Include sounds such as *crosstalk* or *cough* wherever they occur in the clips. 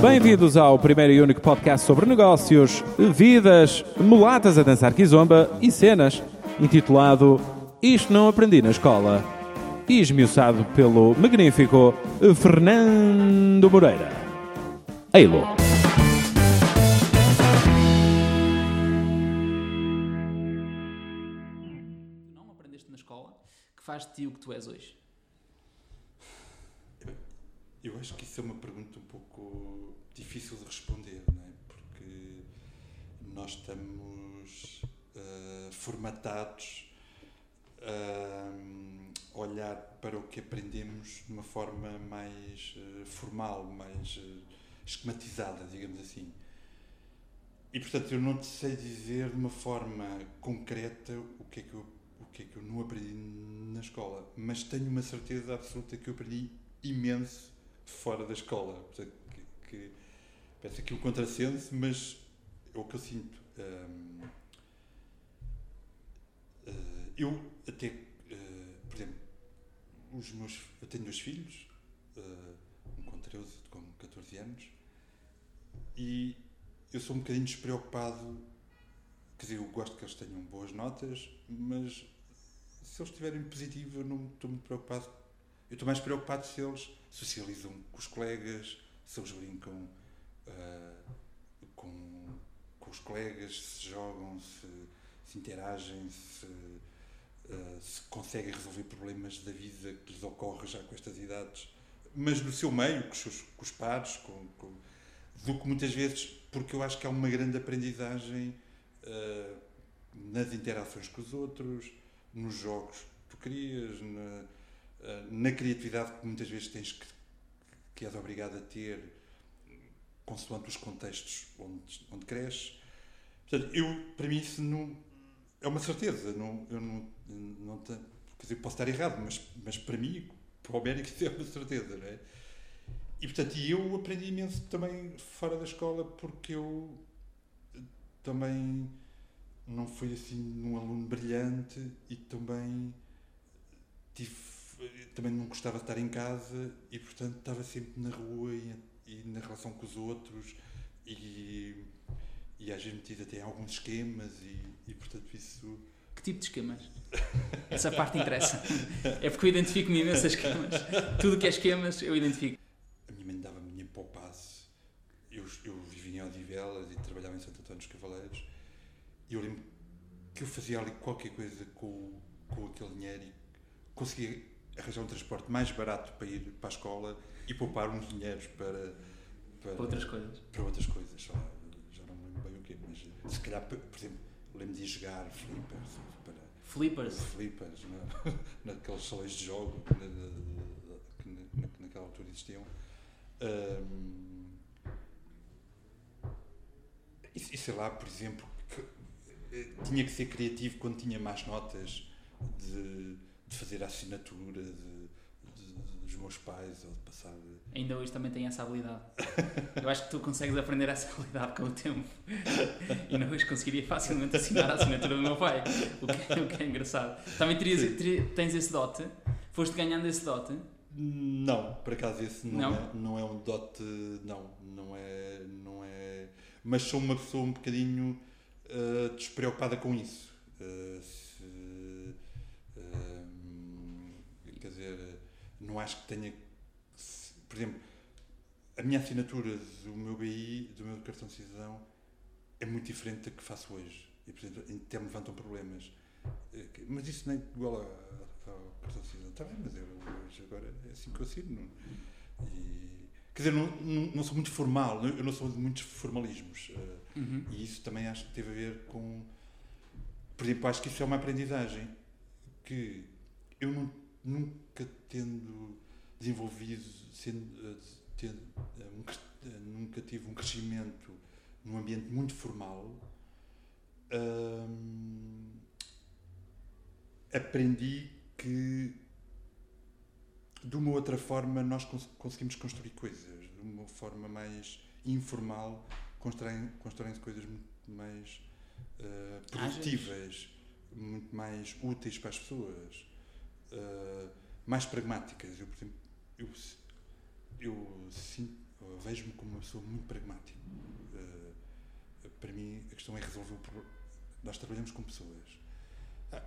Bem-vindos ao primeiro e único podcast sobre negócios, vidas, mulatas a dançar kizomba e cenas, intitulado Isto Não Aprendi na Escola, e esmiuçado pelo magnífico Fernando Moreira. Eilo. Não aprendeste na escola que faz de ti o que tu és hoje? Eu acho que isso é uma pergunta um pouco difícil de responder, não é? Porque nós estamos ah, formatados a olhar para o que aprendemos de uma forma mais ah, formal, mais ah, esquematizada, digamos assim. E portanto eu não te sei dizer de uma forma concreta o que é que eu, o que é que eu não aprendi na escola, mas tenho uma certeza absoluta que eu aprendi imenso fora da escola. Portanto, que, que parece aqui um contrassenso, mas é o que eu sinto. Hum, eu até, eh, por exemplo, os meus, eu tenho dois filhos, eh, um com 13 e com 14 anos, e eu sou um bocadinho despreocupado, quer dizer, eu gosto que eles tenham boas notas, mas se eles estiverem positivo eu não estou muito preocupado. Eu estou mais preocupado se eles socializam com os colegas, se eles brincam ah, com, com os colegas, se jogam, se, se interagem, se, ah, se conseguem resolver problemas da vida que lhes ocorre já com estas idades, mas no seu meio, com os, seus, com os pares, com, com, do que muitas vezes, porque eu acho que há uma grande aprendizagem ah, nas interações com os outros, nos jogos que tu crias, na, na criatividade que muitas vezes tens que, que és obrigado a ter consoante os contextos onde, onde cresces. Portanto, eu, para mim, isso não, é uma certeza. Não, eu não, não quer dizer, posso estar errado, mas, mas para mim, para o América, *laughs* isso é uma certeza, não é? E, portanto, eu aprendi imenso também fora da escola, porque eu também não fui assim um aluno brilhante e também tive, também não gostava de estar em casa e, portanto, estava sempre na rua e, e na relação com os outros e, e às vezes metido até em alguns esquemas e, e portanto, isso... Que tipo de esquemas? Essa parte interessa. É porque eu identifico-me imenso a esquemas. Tudo que é esquemas, eu identifico. A minha mãe dava-me dinheiro para o passe. Eu, eu vivia em Odivelas e trabalhava em Santo Antônio dos Cavaleiros. E eu lembro que eu fazia ali qualquer coisa com, com aquele dinheiro e conseguia arranjar um transporte mais barato para ir para a escola e poupar uns dinheiros para, para, Para outras coisas. para outras coisas. Já, já não me lembro bem o quê, mas se calhar, por exemplo, lembro de ir jogar flippers para Flippers. flippers na, *laughs* naqueles salões de jogo na- que na- naquela altura existiam. Ahm, e, e sei lá, por exemplo, que, eh, tinha que ser criativo quando tinha más notas de, de fazer a assinatura de, de- dos meus pais ou de passar. Ainda hoje também tenho essa habilidade. *laughs* Eu acho que tu consegues aprender essa habilidade com o tempo. *laughs* E ainda hoje conseguiria facilmente assinar a assinatura do meu pai. O que, o que é engraçado. Também terias, teri- tens esse dote? Foste ganhando esse dote? Não, por acaso esse não, Não? É, não é um dote, não, não é, não é, mas sou uma pessoa um bocadinho ah, despreocupada com isso. Ah, se, ah, quer dizer, não acho que tenha, por exemplo, a minha assinatura do meu BI, do meu cartão de cidadão, é muito diferente da que faço hoje. E, por exemplo, até me levantam problemas. Eh, Mas isso nem é igual a- ao cartão de cidadão. Está bem, mas eu hoje agora é assim que eu assino. não- E, quer dizer, não, não, não sou muito formal, não- eu não sou de muitos formalismos. eh, Uhum. e isso também acho que teve a ver com. Por exemplo, acho que isso é uma aprendizagem que eu nu- nunca tendo desenvolvido, sendo, eh, tendo, eh, eh, nunca tive um crescimento num ambiente muito formal. hum, aprendi que de uma outra forma nós cons- conseguimos construir coisas, de uma forma mais informal constroem- constroem-se coisas muito mais eh, produtivas, muito mais úteis para as pessoas, eh, mais pragmáticas. Eu, por exemplo, eu, eu sinto, vejo-me como uma pessoa muito pragmática. Uh, para mim, a questão é resolver o problema. Nós trabalhamos com pessoas. Ah,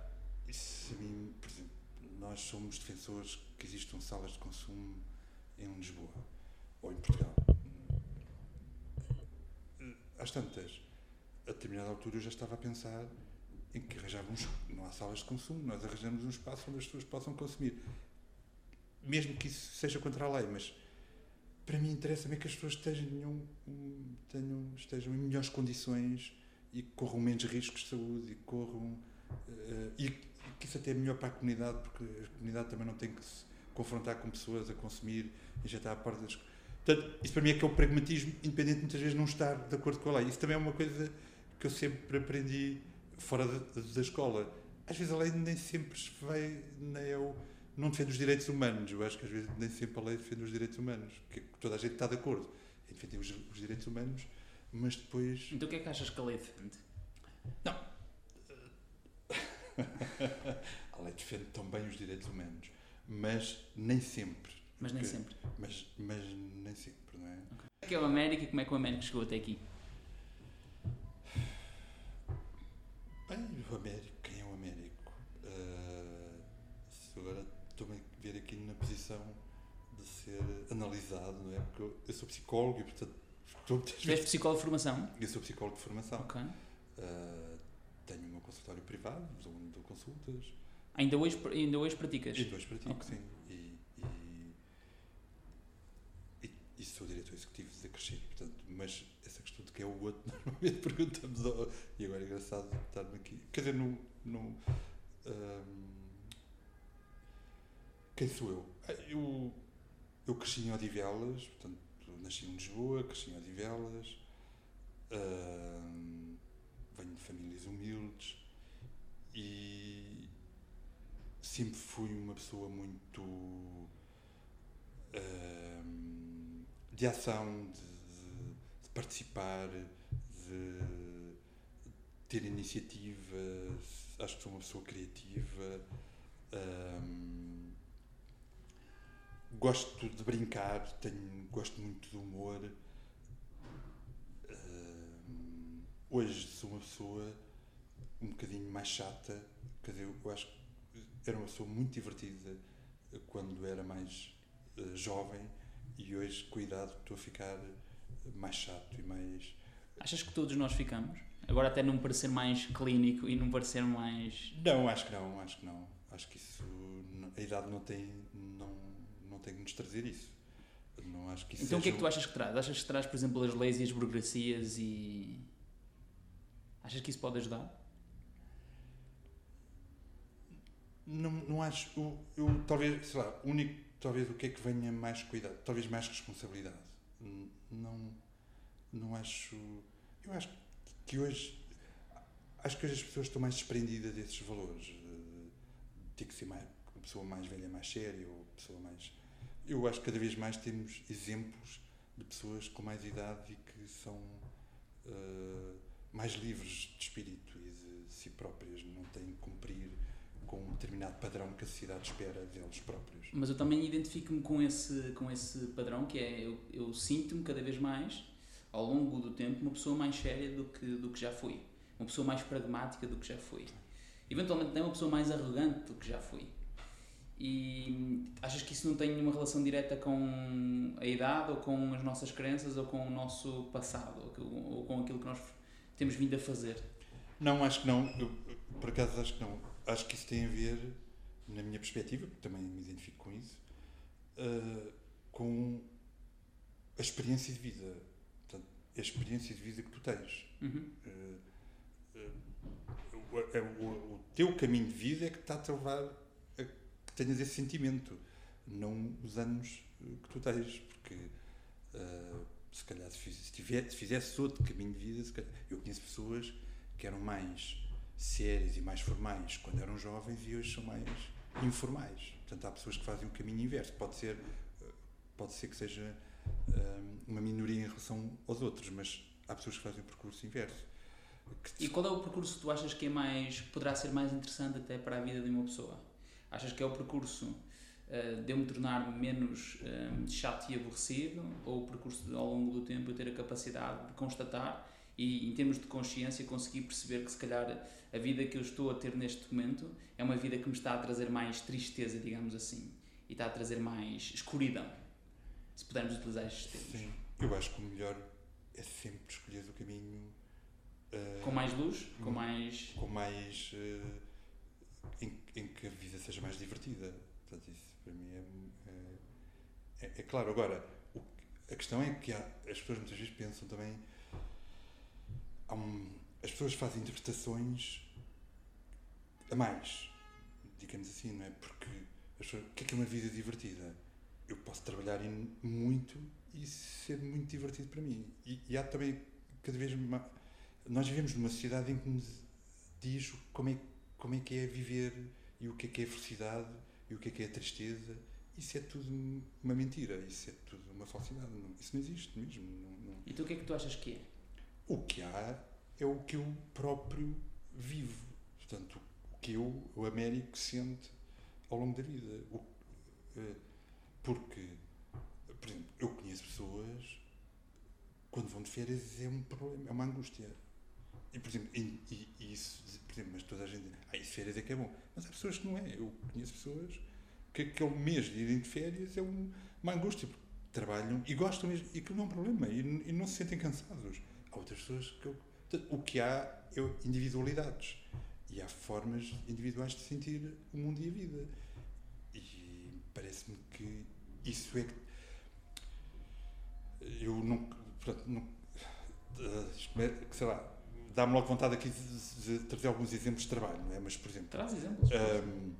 isso a mim, por exemplo, nós somos defensores que existam salas de consumo em Lisboa ou em Portugal. Às tantas, a determinada altura eu já estava a pensar em que arranjávamos, não há salas de consumo, nós arranjamos um espaço onde as pessoas possam consumir. Mesmo que isso seja contra a lei, mas para mim interessa-me que as pessoas estejam, tenham, estejam em melhores condições e corram menos riscos de saúde e corram. Uh, e que isso até é melhor para a comunidade, porque a comunidade também não tem que se confrontar com pessoas a consumir está à porta das. Portanto, isso para mim é que é o pragmatismo, independente de muitas vezes não estar de acordo com a lei. Isso também é uma coisa que eu sempre aprendi fora da, da escola. Às vezes a lei nem sempre vai, nem é o, não defende os direitos humanos. Eu acho que às vezes nem sempre a lei defende os direitos humanos, que toda a gente está de acordo em defender os, os direitos humanos, mas depois. Então o que é que achas que a lei defende? Não. *laughs* a lei defende também os direitos humanos, mas nem sempre. Mas nem sempre. Mas, mas nem sempre, não é? Okay. O que é o América e como é que o América chegou até aqui? O Américo, quem é o Américo? Uh, agora estou-me a ver aqui na posição de ser analisado, não é? Porque eu, eu sou psicólogo e, portanto, estou muitas vezes. psicólogo de formação? Eu sou psicólogo de formação. Ok. Uh, tenho meu consultório privado, dou, dou consultas. Ainda hoje, ainda hoje praticas? Ainda hoje pratico, okay. sim. E, e, sou diretor executivo da Crescer, portanto, mas essa questão de quem é o outro, *laughs* normalmente perguntamos, ao, e agora é engraçado estar-me aqui. Quer dizer, no um, quem sou eu? Ah, eu, eu cresci em Odivelas, portanto, nasci em Lisboa, cresci em Odivelas, um, venho de famílias humildes e sempre fui uma pessoa muito um, de ação, de, de, participar, de ter iniciativa, acho que sou uma pessoa criativa. Um, gosto de brincar, tenho, gosto muito do humor. Um, hoje sou uma pessoa um bocadinho mais chata, quer dizer, eu acho que era uma pessoa muito divertida quando era mais uh, jovem e hoje, cuidado, estou a ficar mais chato e mais. Achas que todos nós ficamos? Agora até não parecer mais clínico e não parecer mais. Não, acho que não, acho que não. Acho que isso. A idade não tem, não, não tem que nos trazer isso. Não acho que isso então o que é que tu achas que traz? Achas que traz, por exemplo, as leis e as burocracias e. Achas que isso pode ajudar? Não, não acho. Eu, eu talvez, sei lá, único, talvez o que é que venha mais cuidado, talvez mais responsabilidade. Não, não acho. Eu acho que hoje. Acho que hoje as pessoas estão mais desprendidas desses valores. Tem que ser mais, uma pessoa mais velha, mais séria, ou pessoa mais. Eu acho que cada vez mais temos exemplos de pessoas com mais idade e que são uh, mais livres de espírito e de si próprias, não têm que cumprir com um determinado padrão que a sociedade espera deles próprios. Mas eu também identifico-me com esse, com esse padrão, que é eu, eu sinto-me cada vez mais, ao longo do tempo, uma pessoa mais séria do que, do que já fui. Uma pessoa mais pragmática do que já fui. Eventualmente, até uma pessoa mais arrogante do que já fui. E achas que isso não tem nenhuma relação direta com a idade, ou com as nossas crenças, ou com o nosso passado, ou, com aquilo que nós temos vindo a fazer? Não, acho que não. Eu, por acaso, acho que não acho que isso tem a ver, na minha perspectiva, porque também me identifico com isso, uh, com a experiência de vida. Portanto, a experiência de vida que tu tens. Uhum. Uh, uh, o, o, o, teu caminho de vida é que está a levar a que tenhas esse sentimento, não os anos que tu tens, porque se calhar se, se, tiver, se fizesse outro caminho de vida, calhar, eu conheço pessoas que eram mais sérias e mais formais quando eram jovens e hoje são mais informais. Portanto, há pessoas que fazem o caminho inverso. Pode ser, pode ser que seja um, uma minoria em relação aos outros, mas há pessoas que fazem o percurso inverso. E qual é o percurso que tu achas que é mais, poderá ser mais interessante até para a vida de uma pessoa? Achas que é o percurso uh, de eu me tornar menos chato e aborrecido, ou o percurso de, ao longo do tempo eu ter a capacidade de constatar e, em termos de consciência, conseguir perceber que se calhar a vida que eu estou a ter neste momento é uma vida que me está a trazer mais tristeza, digamos assim, e está a trazer mais escuridão, se pudermos utilizar estes termos. Sim, eu acho que o melhor é sempre escolher o caminho. Uh, com mais luz, com mais. Com mais. Uh, em, em, que a vida seja mais divertida. Portanto, isso para mim é. É, é, claro. Agora, o, a questão é que há, as pessoas muitas vezes pensam também. Um, as pessoas fazem interpretações a mais, digamos assim, não é? Porque pessoas, o que é que é uma vida divertida? Eu posso trabalhar em muito e ser muito divertido para mim. E, e há também cada vez mais. Nós vivemos numa sociedade em que nos diz como é, como é que é viver e o que é que é felicidade e o que é que é tristeza. Isso é tudo uma mentira, isso é tudo uma falsidade. Não, isso não existe mesmo. Não, não. E tu o que é que tu achas que é? O que há é o que eu próprio vivo. Portanto, o que eu, o Américo, sente ao longo da vida. O, eh, porque por exemplo, eu conheço pessoas quando vão de férias é um problema, é uma angústia. E, por exemplo, e, e, isso, por exemplo, mas toda a gente diz, ah, isso férias é que é bom. Mas há pessoas que não é. Eu conheço pessoas que aquele mês de irem de férias é um, uma angústia, porque trabalham e gostam mesmo, e que não é um problema, e, e não se sentem cansados. Há outras pessoas que. Eu, o que há é individualidades. E há formas individuais de sentir o mundo e a vida. E parece-me que isso é que eu não. Portanto, não eh, sei lá, dá-me logo vontade aqui de, de, trazer alguns exemplos de trabalho, não é? Mas, por exemplo. Traz exemplos. Um,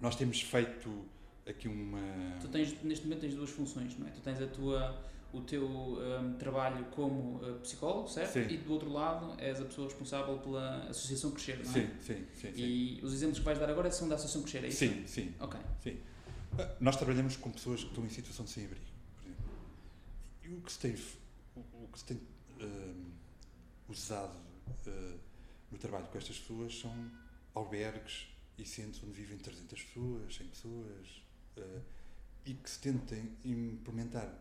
nós temos feito aqui uma. Tu tens, neste momento, tens duas funções, não é? Tu tens a tua o teu um, trabalho como uh, psicólogo, certo? Sim. E do outro lado és a pessoa responsável pela Associação Crescer, não é? Sim, sim, sim. E sim. os exemplos que vais dar agora são da Associação Crescer, é isso? Sim, sim. Ok. Sim. Uh, nós trabalhamos com pessoas que estão em situação de sem-abrigo o que se tem, o, que se tem uh, usado uh, no trabalho com estas pessoas são albergues e centros onde vivem 300 pessoas, 100 pessoas, uh, e que se tentem implementar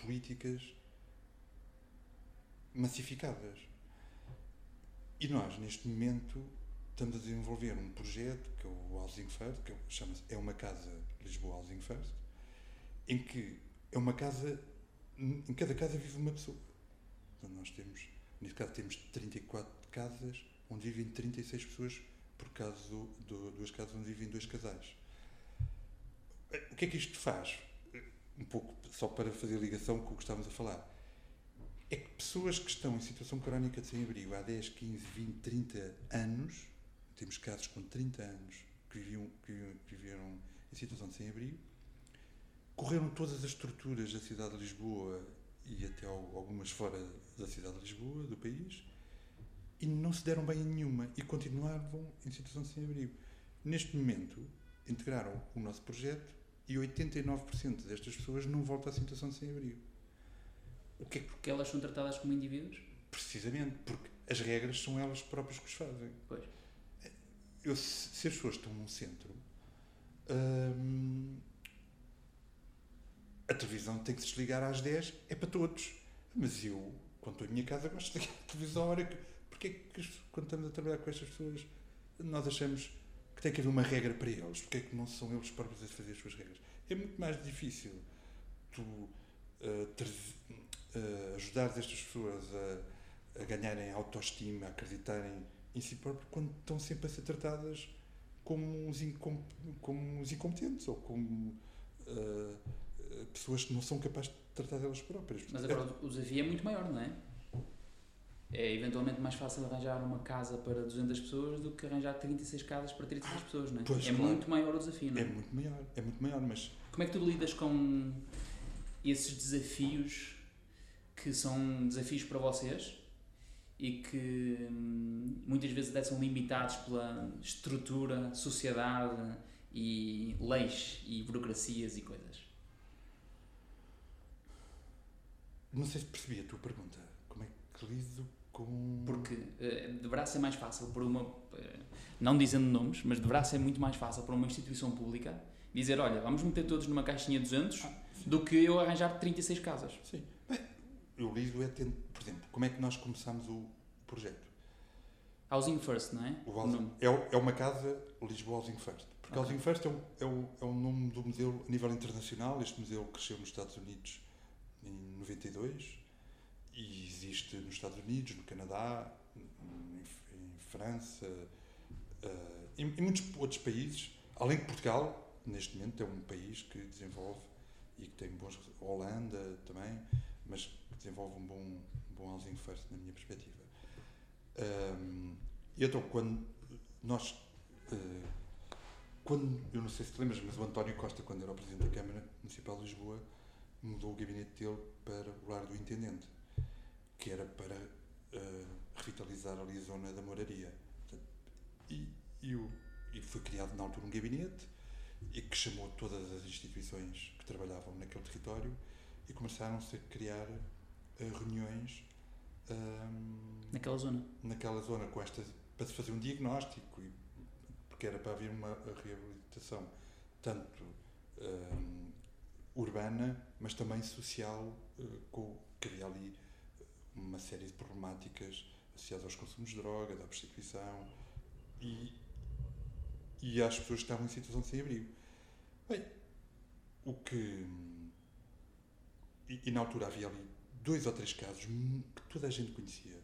políticas massificadas. E nós, neste momento, estamos a desenvolver um projeto que é o Housing First, que chama-se É uma Casa Lisboa Housing First, em que é uma casa em cada casa vive uma pessoa. Então nós temos, neste caso, temos 34 casas onde vivem 36 pessoas, por caso do, duas casas onde vivem dois casais. O que é que isto faz? Um pouco só para fazer ligação com o que estávamos a falar. É que pessoas que estão em situação crónica de sem-abrigo há 10, 15, 20, 30 anos, temos casos com 30 anos que, viviam, que viveram em situação de sem-abrigo, correram todas as estruturas da cidade de Lisboa e até algumas fora da cidade de Lisboa, do país, e não se deram bem em nenhuma e continuavam em situação de sem-abrigo. Neste momento, integraram o nosso projeto e 89% destas pessoas não voltam à situação de sem-abrigo. O que é porque elas são tratadas como indivíduos? Precisamente, porque as regras são elas próprias que os fazem. Pois. Eu, se as pessoas estão num centro, hum, a televisão tem que se desligar às 10, é para todos. Mas eu, quando estou em minha casa, gosto de ligar a televisão à hora que. Porque é que, quando estamos a trabalhar com estas pessoas, nós achamos que tem que haver uma regra para eles? Porque é que não são eles próprios a fazer as suas regras? É muito mais difícil tu uh, ter, uh, ajudar estas pessoas a, a ganharem autoestima, a acreditarem em si próprios, quando estão sempre a ser tratadas como uns, incom como uns incompetentes ou como. Uh, pessoas que não são capazes de tratar delas próprias. Mas agora o desafio é muito maior, não é? É eventualmente mais fácil arranjar uma casa para 200 pessoas do que arranjar 36 casas para 36 ah, pessoas, não é? Pois, é claro. muito maior o desafio, não é? É muito maior, é muito maior, mas... Como é que tu lidas com esses desafios que são desafios para vocês e que hum, muitas vezes são limitados pela estrutura, sociedade e leis e burocracias e coisas? Não sei se percebi a tua pergunta. Como é que lido com. Porque uh, deverá ser mais fácil por uma. Uh, não dizendo nomes, mas deverá ser muito mais fácil para uma instituição pública dizer, olha, vamos meter todos numa caixinha 200 Ah, do que eu arranjar 36 casas. Sim. Bem, eu lido é, tendo, por exemplo, como é que nós começámos o projeto? Housing First, não é? O Housing- é, o- é uma casa Lisboa Housing First. Porque Ok. Housing First é o, é, o, é o nome do museu a nível internacional. Este museu cresceu nos Estados Unidos em 92 e existe nos Estados Unidos, no Canadá, em, em França, eh, em, em muitos outros países. Além de Portugal, neste momento é um país que desenvolve e que tem bons. Holanda também, mas que desenvolve um bom, um bom Housing First, na minha perspectiva. Ahm, e então, quando nós. eh, quando, eu não sei se te lembras, mas o António Costa, quando era o Presidente da Câmara Municipal de Lisboa, mudou o gabinete dele para o lar do Intendente, que era para eh, revitalizar ali a zona da moraria. E, e, o- e foi criado na altura um gabinete e que chamou todas as instituições que trabalhavam naquele território e começaram-se a criar eh, reuniões ahm, Naquela zona. naquela zona com estas para se fazer um diagnóstico e, porque era para haver uma reabilitação tanto hum, urbana mas também social eh, com que havia ali uma série de problemáticas associadas aos consumos de droga, da prostituição e, e às pessoas que estavam em situação de sem-abrigo. Bem, o que e, e na altura havia ali dois ou três casos que toda a gente conhecia.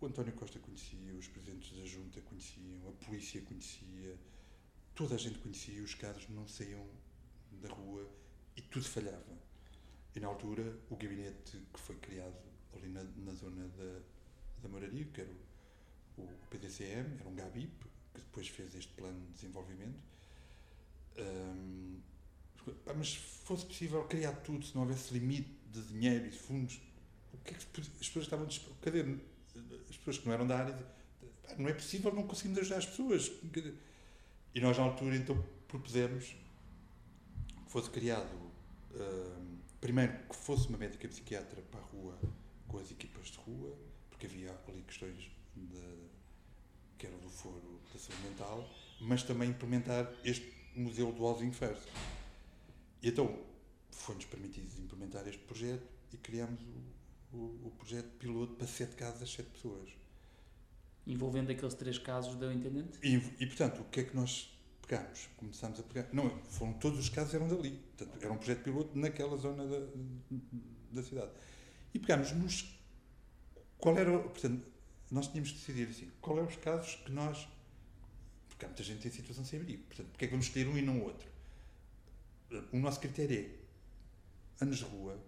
O António Costa conhecia, os presidentes da Junta conheciam, a polícia conhecia, toda a gente conhecia, os casos não saíam da rua e tudo falhava. E na altura, o gabinete que foi criado ali na, na zona da, da moraria, que era o, o PDCM, era um GABIP, que depois fez este plano de desenvolvimento. Pá, mas se fosse possível criar tudo, se não houvesse limite de dinheiro e de fundos, o que é que as pessoas estavam cadê as pessoas que não eram da área não é possível não conseguimos ajudar as pessoas e nós na altura então propusemos que fosse criado hum, primeiro que fosse uma médica psiquiatra para a rua com as equipas de rua porque havia ali questões de, que era do foro da saúde mental mas também implementar este museu do Housing First e então foi-nos permitido implementar este projeto e criámos o, o, o projeto piloto para sete casas, sete pessoas. Envolvendo aqueles três casos do intendente. E, e, portanto, o que é que nós pegámos? Começámos a pegar. Não, foram todos os casos eram dali. Portanto, era um projeto piloto naquela zona da, da cidade. E pegámos nos. Qual era. Portanto, nós tínhamos que decidir assim: qual eram os casos que nós. Porque há muita gente em situação sem abrigo. Portanto, porque é que vamos escolher um e não outro? O nosso critério é anos de rua,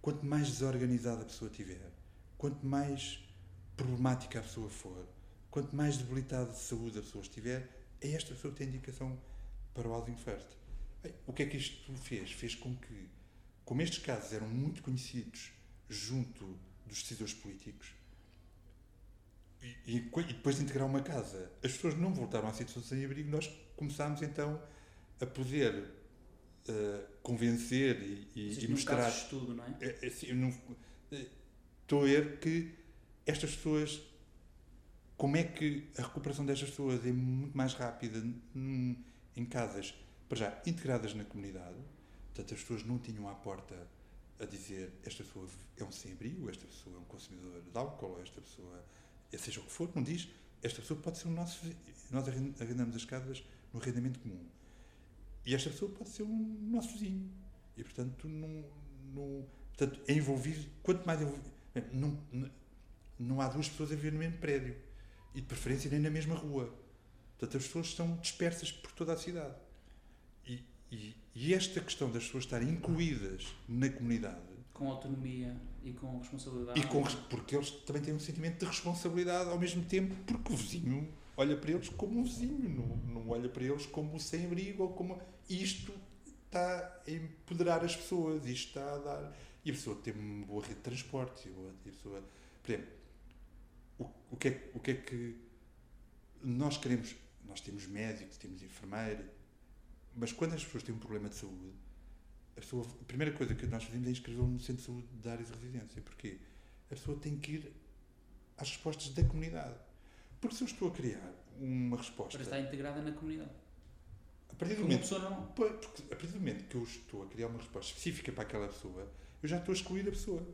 quanto mais desorganizada a pessoa tiver, quanto mais problemática a pessoa for, quanto mais debilitada de saúde a pessoa estiver, é esta pessoa que tem indicação para o Housing First. O que é que isto fez? Fez com que, como estes casos eram muito conhecidos junto dos decisores políticos, e, e, depois de integrar uma casa, as pessoas não voltaram à situação sem abrigo, nós começámos então a poder eh, convencer e, e, e mostrar. caso estudo, não é? Assim, não- é, estou a ver que estas pessoas, como é que a recuperação destas pessoas é muito mais rápida num- em casas, para já, integradas na comunidade, portanto as pessoas não tinham à porta a dizer esta pessoa é um sem-abrigo, esta pessoa é um consumidor de álcool, esta pessoa, é seja o que for, não diz, esta pessoa pode ser o nosso, nós arren- arrendamos as casas no arrendamento comum. E esta pessoa pode ser um nosso vizinho. E, portanto, não, não, portanto é envolvido, quanto mais envolvido, não, não há duas pessoas a viver no mesmo prédio. E, de preferência, nem na mesma rua. Portanto, as pessoas estão dispersas por toda a cidade. E, e, esta questão das pessoas estarem incluídas na comunidade Com autonomia e com responsabilidade. e com, porque eles também têm um sentimento de responsabilidade ao mesmo tempo, porque o vizinho olha para eles como um vizinho, não, não olha para eles como sem-abrigo ou como. Isto está a empoderar as pessoas, isto está a dar. E a pessoa tem uma boa rede de transporte, e a pessoa. Por exemplo, o, o, que é, que- o que é que nós queremos? Nós temos médicos, temos enfermeira, mas quando as pessoas têm um problema de saúde, a, pessoa, a primeira coisa que nós fazemos é inscrevê-lo no centro de saúde da área de residência. Porquê? A pessoa tem que ir às respostas da comunidade. Porque se eu estou a criar uma resposta. Para estar integrada na comunidade. A partir do momento, pessoa. Pô, porque a partir do momento que eu estou a criar uma resposta específica para aquela pessoa, eu já estou a excluir a pessoa.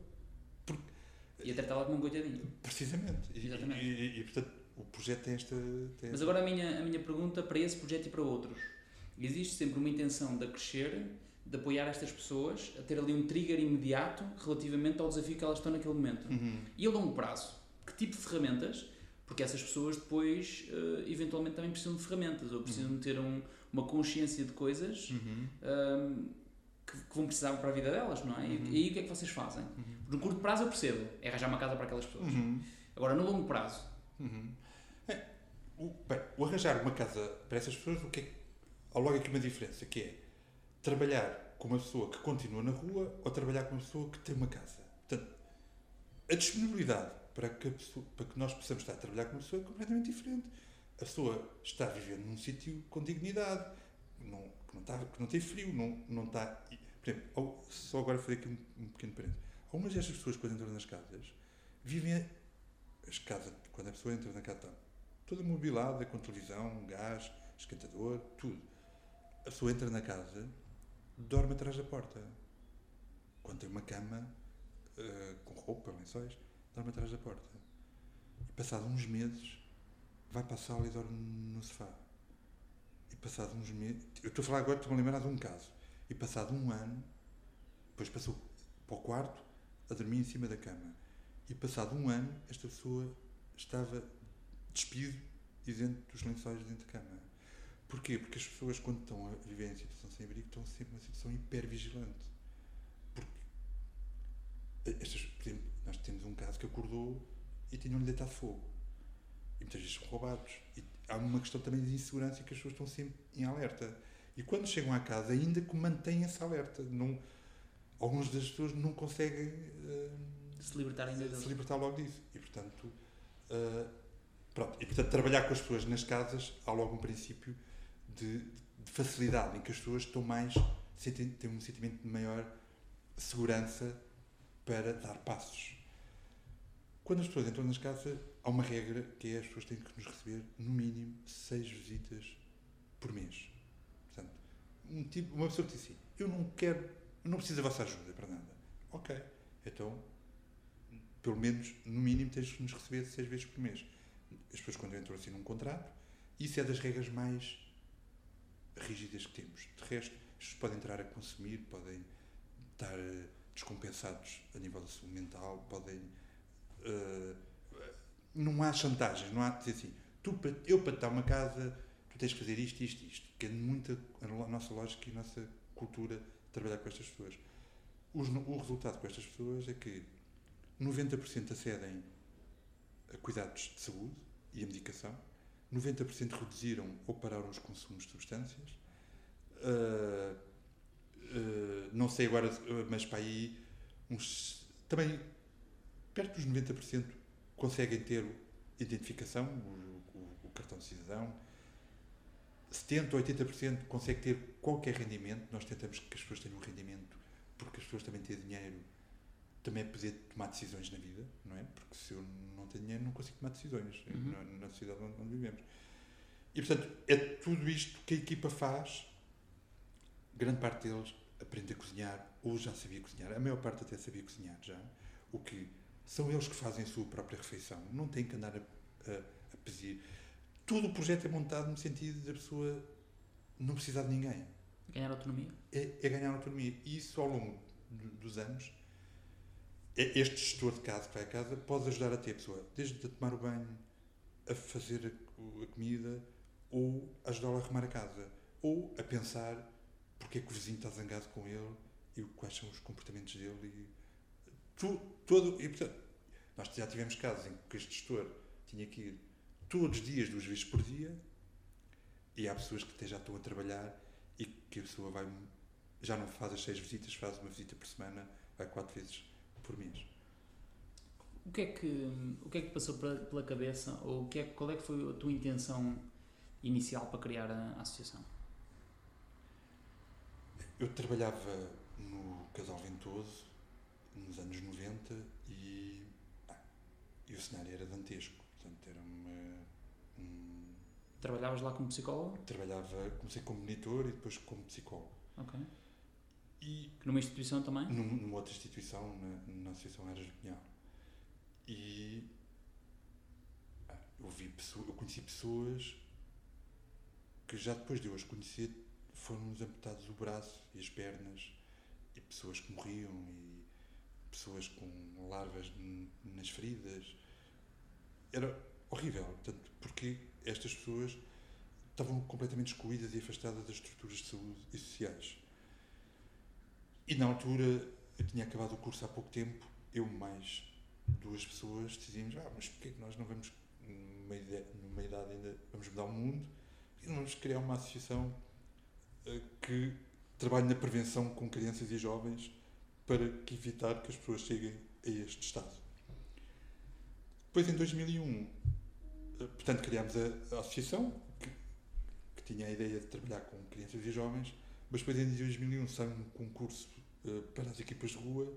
E a tratá-la como um coitadinho. Precisamente. E, Exatamente. e- e- e, portanto, o projeto tem esta. Tem Mas esta- agora a minha, a minha pergunta para esse projeto e para outros. Existe sempre uma intenção de crescer, de apoiar estas pessoas, a ter ali um trigger imediato relativamente ao desafio que elas estão naquele momento. Uhum. E a longo prazo, que tipo de ferramentas? Porque essas pessoas depois, eh, eventualmente, também precisam de ferramentas ou precisam de ter um- uma consciência de coisas Uhum. ahm, que, que vão precisar para a vida delas, não é? E- Uhum. E, aí o que é que vocês fazem? No curto prazo eu percebo, é arranjar uma casa para aquelas pessoas. Uhum. Agora, no longo prazo, Uhum. É, o, bem, o arranjar uma casa para essas pessoas, o que é, há logo aqui uma diferença, que é trabalhar com uma pessoa que continua na rua ou trabalhar com uma pessoa que tem uma casa. Portanto, a disponibilidade para que, pessoa- para que nós possamos estar a trabalhar com uma pessoa é completamente diferente. A pessoa está viver num sítio com dignidade, não, que, não está, que não tem frio, não, não está... Por exemplo, só agora fazer aqui um, um pequeno parênteses. Algumas destas pessoas, quando entram nas casas, vivem as casas, quando a pessoa entra na casa, toda mobilada, com televisão, gás, esquentador, tudo. A pessoa entra na casa, dorme atrás da porta. Quando tem uma cama, eh, com roupa, lençóis, dorme atrás da porta. E passado uns meses, vai para a sala e dorme no sofá. E passado uns meses. Eu estou a falar agora, estou-me a lembrar de um caso. E passado um ano, depois passou para o quarto a dormir em cima da cama. E passado um ano, esta pessoa estava despido e dentro dos lençóis dentro da cama. Porquê? Porque as pessoas, quando estão a viver em situação sem abrigo, estão sempre numa situação hipervigilante. Porque estas, por exemplo, nós temos um caso que acordou e tinham-lhe deitado fogo. E muitas vezes são roubados. E há uma questão também de insegurança que as pessoas estão sempre em alerta. E quando chegam à casa, ainda que mantêm esse alerta. Não, algumas das pessoas não conseguem. eh, se libertarem se deles. libertar logo disso. E portanto, uh, pronto. E portanto, trabalhar com as pessoas nas casas há logo um princípio de, de facilidade, em que as pessoas estão mais, têm um sentimento de maior segurança para dar passos. Quando as pessoas entram nas casas, há uma regra que é as pessoas têm que nos receber no mínimo seis visitas por mês. Portanto, um tipo, uma pessoa que diz assim, eu não quero, eu não preciso da vossa ajuda para nada. Ok, então pelo menos, no mínimo, tens que nos receber seis vezes por mês. As pessoas, quando entram assim num contrato, isso é das regras mais rígidas que temos. De resto, as podem entrar a consumir, podem estar eh, descompensados a nível de saúde mental, podem. eh, não há chantagem, não há dizer assim, tu, eu para te dar uma casa, tu tens que fazer isto, isto, isto. Que é muito a lo- a nossa lógica e a nossa cultura trabalhar com estas pessoas. Os- o resultado com estas pessoas é que 90% acedem a cuidados de saúde e a medicação, 90% reduziram ou pararam os consumos de substâncias. Ah, ah, não sei agora, ah, mas para aí, uns, também perto dos 90% conseguem ter identificação, o, o- o cartão de cidadão. 70% ou 80% consegue ter qualquer rendimento. Nós tentamos que as pessoas tenham rendimento, porque as pessoas também têm dinheiro também é poder tomar decisões na vida, não é? Porque se eu não tenho dinheiro, não consigo tomar decisões Uhum. na, na sociedade onde, onde vivemos. E, portanto, é tudo isto que a equipa faz. Grande parte deles aprende a cozinhar ou já sabia cozinhar. A maior parte até sabia cozinhar já. O que são eles que fazem a sua própria refeição. Não têm que andar a, a, a pedir. Todo o projeto é montado no sentido da pessoa não precisar de ninguém Ganhar autonomia. é, é ganhar autonomia. E isso, ao longo do- dos anos, é- este gestor de casa que vai a casa pode ajudar a ter a pessoa, desde a tomar o banho, a fazer a, comida, ou ajudá-lo a arrumar a casa, ou a pensar porque é que o vizinho está zangado com ele e quais são os comportamentos dele. E, tu, todo, e, portanto, nós já tivemos casos em que este gestor tinha que ir todos os dias, duas vezes por dia, e há pessoas que até já estão a trabalhar e que a pessoa vai já não faz as seis visitas, faz uma visita por semana, vai quatro vezes por mês. O que é que, o que, é que passou pela, cabeça, ou o que é, qual é que foi a tua intenção inicial para criar a, a associação? Eu trabalhava no Casal Ventoso nos anos 90 e, ah, e o cenário era dantesco. Portanto, era uma, um- Trabalhavas lá como psicólogo? Trabalhava, comecei como monitor e depois como psicólogo. Ok. E Numa instituição também? num- numa outra instituição, na, na Associação Eras do Pinhal. E ah, eu, vi pessoa, eu conheci pessoas que já depois de eu as conhecer foram-nos amputados o braço e as pernas e pessoas que morriam e pessoas com larvas nas feridas. Era horrível, portanto, porque estas pessoas estavam completamente excluídas e afastadas das estruturas de saúde e sociais. E na altura, eu tinha acabado o curso há pouco tempo, eu mais duas pessoas decidimos, ah, mas porquê que nós não vamos, numa, ide- numa idade ainda, vamos mudar o mundo, e não vamos criar uma associação eh, que trabalhe na prevenção com crianças e jovens para que evitar que as pessoas cheguem a este estado. Depois, em 2001, eh, portanto, criámos a, a associação, que, que tinha a ideia de trabalhar com crianças e jovens, mas depois, em 2001, saiu um concurso para as equipas de rua,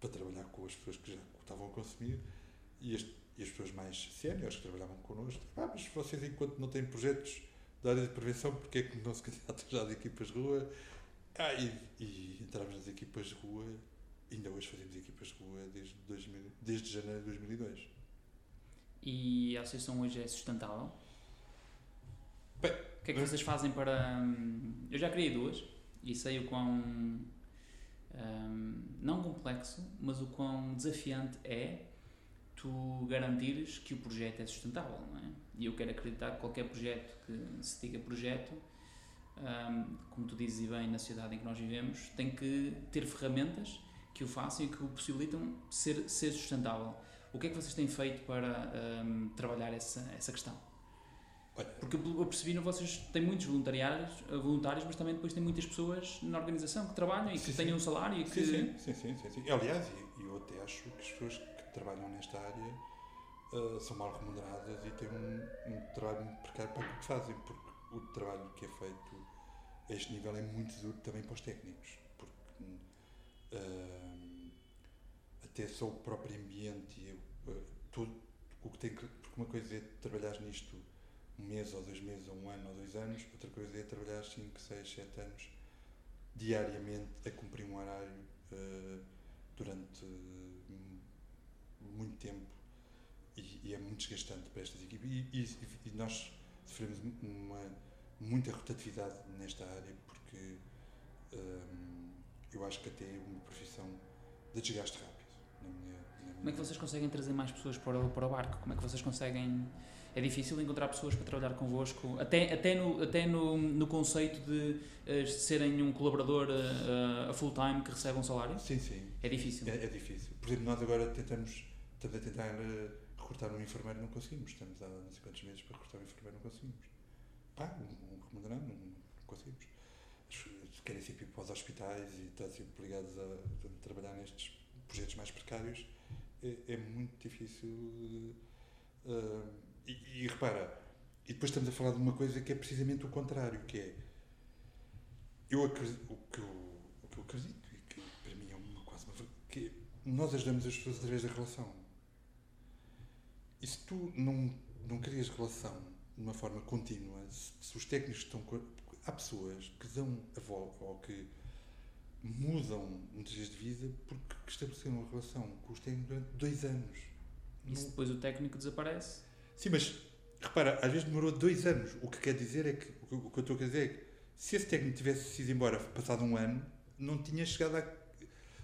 para trabalhar com as pessoas que já estavam a consumir, e as, e as pessoas mais séniores que trabalhavam connosco, ah, mas vocês, enquanto não têm projetos da área de prevenção, porque é que não se candidatam *laughs* já às equipas de rua? Ah, e, e entramos nas equipas de rua, ainda hoje fazemos equipas de rua desde, 2000, desde janeiro de 2002. E a associação hoje é sustentável? Bem, o que é que vocês fazem para. hum, Eu já criei duas e sei o quão. hum, não complexo, mas o quão desafiante é tu garantires que o projeto é sustentável, não é? E eu quero acreditar que qualquer projeto que se diga projeto, hum, como tu dizes e bem, na sociedade em que nós vivemos, tem que ter ferramentas que o façam e que o possibilitam ser, ser sustentável. O que é que vocês têm feito para hum, trabalhar essa, essa questão? Porque eu percebi que vocês têm muitos voluntariados, eh, voluntários, mas também depois têm muitas pessoas na organização que trabalham e que Sim, têm sim. um salário e que. Sim, sim, sim, sim, sim. Aliás, eu até acho que as pessoas que trabalham nesta área ah, são mal remuneradas e têm um, um trabalho muito precário para o que fazem, porque o trabalho que é feito a este nível é muito duro também para os técnicos, porque ah, até só o próprio ambiente e ah, tudo o que tem que. Porque uma coisa é trabalhar nisto um mês ou dois meses, ou um ano ou dois anos, outra coisa é trabalhar 5, 6, 7 anos diariamente a cumprir um horário eh, durante hum, muito tempo e, e é muito desgastante para estas equipes e, e- e nós sofremos uma muita rotatividade nesta área porque hum, eu acho que até é uma profissão de desgaste rápido na minha, na Como é que minha- vocês conseguem trazer mais pessoas para o, para o barco? Como é que vocês conseguem. É difícil encontrar pessoas para trabalhar convosco, até, até, no, até no, no conceito de eh, serem um colaborador eh, a full time que recebe um salário? sim, sim É difícil. É, é difícil. Por exemplo, nós agora tentamos, estamos a tentar eh, recrutar um enfermeiro, não conseguimos. Estamos há não sei quantos meses para recrutar um enfermeiro, não conseguimos. Pá, um, um remunerado, não, não conseguimos. Querem sempre ir para os hospitais e estar sempre ligados a, a trabalhar nestes projetos mais precários. É, é muito difícil. eh, e, e repara, e depois estamos a falar de uma coisa que é precisamente o contrário, que é eu acredito, o que eu, o que eu acredito e que para mim é uma quase uma que nós ajudamos as pessoas através da relação. E se tu não, não crias relação de uma forma contínua, se, se os técnicos estão. Há pessoas que dão a volta ou que mudam muitas vezes de vida porque estabeleceram uma relação com os técnicos durante dois anos. E Não- depois o técnico desaparece? Sim, mas repara, às vezes demorou dois anos. O que quer dizer é que, o que- eu estou a dizer é que se esse técnico tivesse ido embora passado um ano, não tinha chegado a.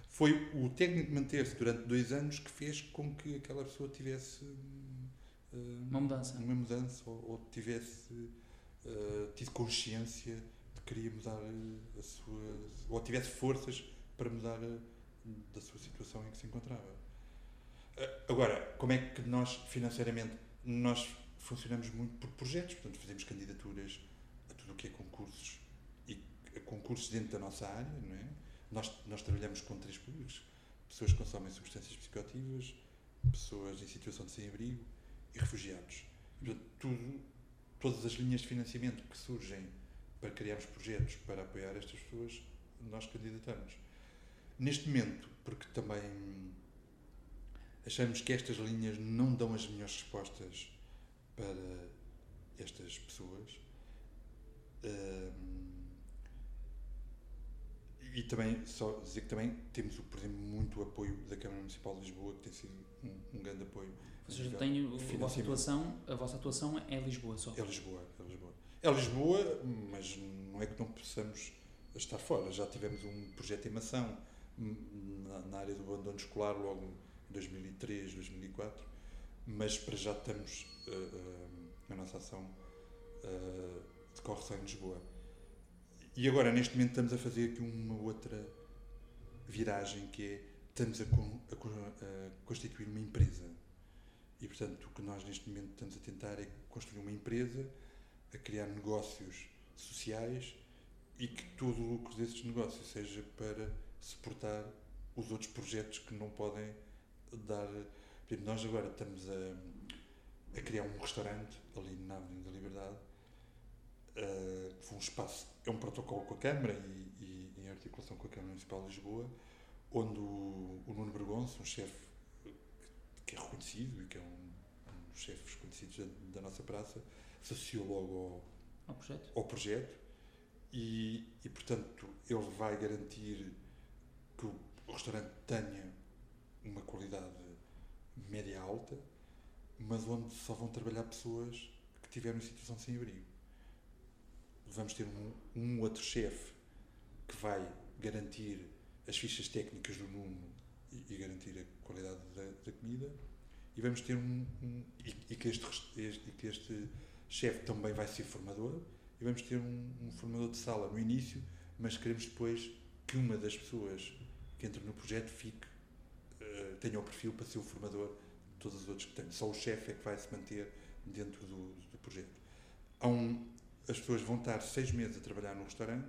Foi o técnico manter-se durante dois anos que fez com que aquela pessoa tivesse. hum, Uma mudança. Uma mudança, ou, ou tivesse uh, tido consciência de que queria mudar uh, a sua. ou tivesse forças para mudar uh, da sua situação em que se encontrava. Uh, Agora, como é que nós, financeiramente, nós funcionamos muito por projetos, portanto, fazemos candidaturas a tudo o que é concursos e concursos dentro da nossa área, não é? Nós, nós trabalhamos com três públicos: pessoas que consomem substâncias psicoativas, pessoas em situação de sem-abrigo e refugiados. Portanto, tudo, todas as linhas de financiamento que surgem para criarmos projetos para apoiar estas pessoas, nós candidatamos. Neste momento, porque também achamos que estas linhas não dão as melhores respostas para estas pessoas. E também, só dizer que também temos, por exemplo, muito apoio da Câmara Municipal de Lisboa, que tem sido um, um grande apoio. Ou seja, nível tenho, de a, vossa atuação, a vossa atuação é Lisboa só. É Lisboa, é Lisboa. É Lisboa, mas não é que não possamos estar fora. Já tivemos um projeto em Mação, hum, na, na área do abandono escolar, logo 2003, 2004, mas para já estamos, uh, uh, a nossa ação uh, decorre só em Lisboa. E agora, neste momento, estamos a fazer aqui uma outra viragem, que é, estamos a, con- a a constituir uma empresa. E, portanto, o que nós neste momento estamos a tentar é construir uma empresa, a criar negócios sociais e que todo o lucro desses negócios seja para suportar os outros projetos que não podem dar. Por exemplo, nós agora estamos a, a criar um restaurante ali na Avenida da Liberdade, eh, que foi um espaço, é um protocolo com a Câmara e, e em articulação com a Câmara Municipal de Lisboa, onde o, o Nuno Bergonço, um chefe que é reconhecido e que é um, um dos chefes conhecidos da, da nossa praça, se associou logo ao, Ao projeto? ao projeto e, e, portanto, ele vai garantir que o restaurante tenha uma qualidade alta, mas onde só vão trabalhar pessoas que tiveram em situação sem abrigo. Vamos ter um, um outro chefe que vai garantir as fichas técnicas do Nuno e, e garantir a qualidade da, da comida e vamos ter um, um- e, e que este, este- que este chefe também vai ser formador e vamos ter um, um formador de sala no início, mas queremos depois que uma das pessoas que entra no projeto fique, eh, tenha o perfil para ser o formador de todos os outros que tem. Só o chefe é que vai se manter dentro do, do projeto. Há um, as pessoas vão estar seis meses a trabalhar no restaurante,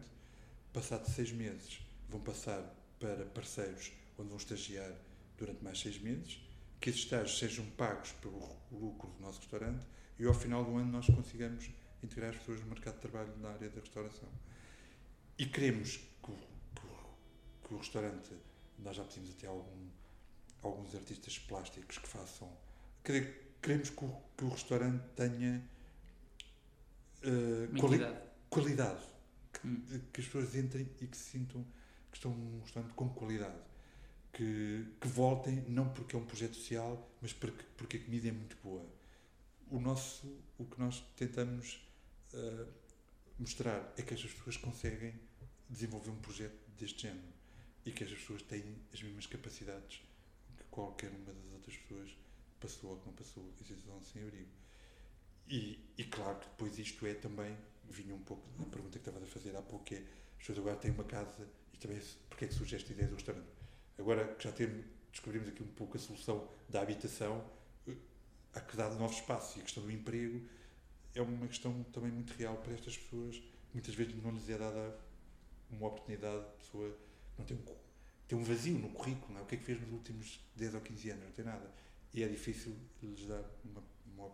passado seis meses vão passar para parceiros onde vão estagiar durante mais seis meses, que esses estágios sejam pagos pelo lucro do nosso restaurante e ao final do ano nós consigamos integrar as pessoas no mercado de trabalho na área da restauração. E queremos que o, que o- que o restaurante, nós já pedimos até algum, alguns artistas plásticos que façam. quer- Queremos que o, que o restaurante tenha Uma quali- qualidade. Que, Hum. que as pessoas entrem e que se sintam que estão num restaurante com qualidade. Que, que voltem, não porque é um projeto social, mas porque, porque a comida é muito boa. O nosso, o que nós tentamos eh, mostrar é que as pessoas conseguem desenvolver um projeto deste género e que as pessoas têm as mesmas capacidades qualquer uma das outras pessoas passou ou que não passou em situação sem abrigo. E, e claro que depois isto é também, vinha um pouco da pergunta que estava a fazer há pouco, é, as pessoas agora têm uma casa e também, se- porque é que surge esta ideia do restaurante? Agora que já temos, descobrimos aqui um pouco a solução da habitação, eh, há que dar novos espaços e a questão do emprego é uma questão também muito real para estas pessoas. Muitas vezes não lhes é dada uma oportunidade, a pessoa não tem tem um vazio no currículo, não é? o que é que fez nos últimos 10 ou 15 anos? Não tem nada. E é difícil lhes dar uma, uma,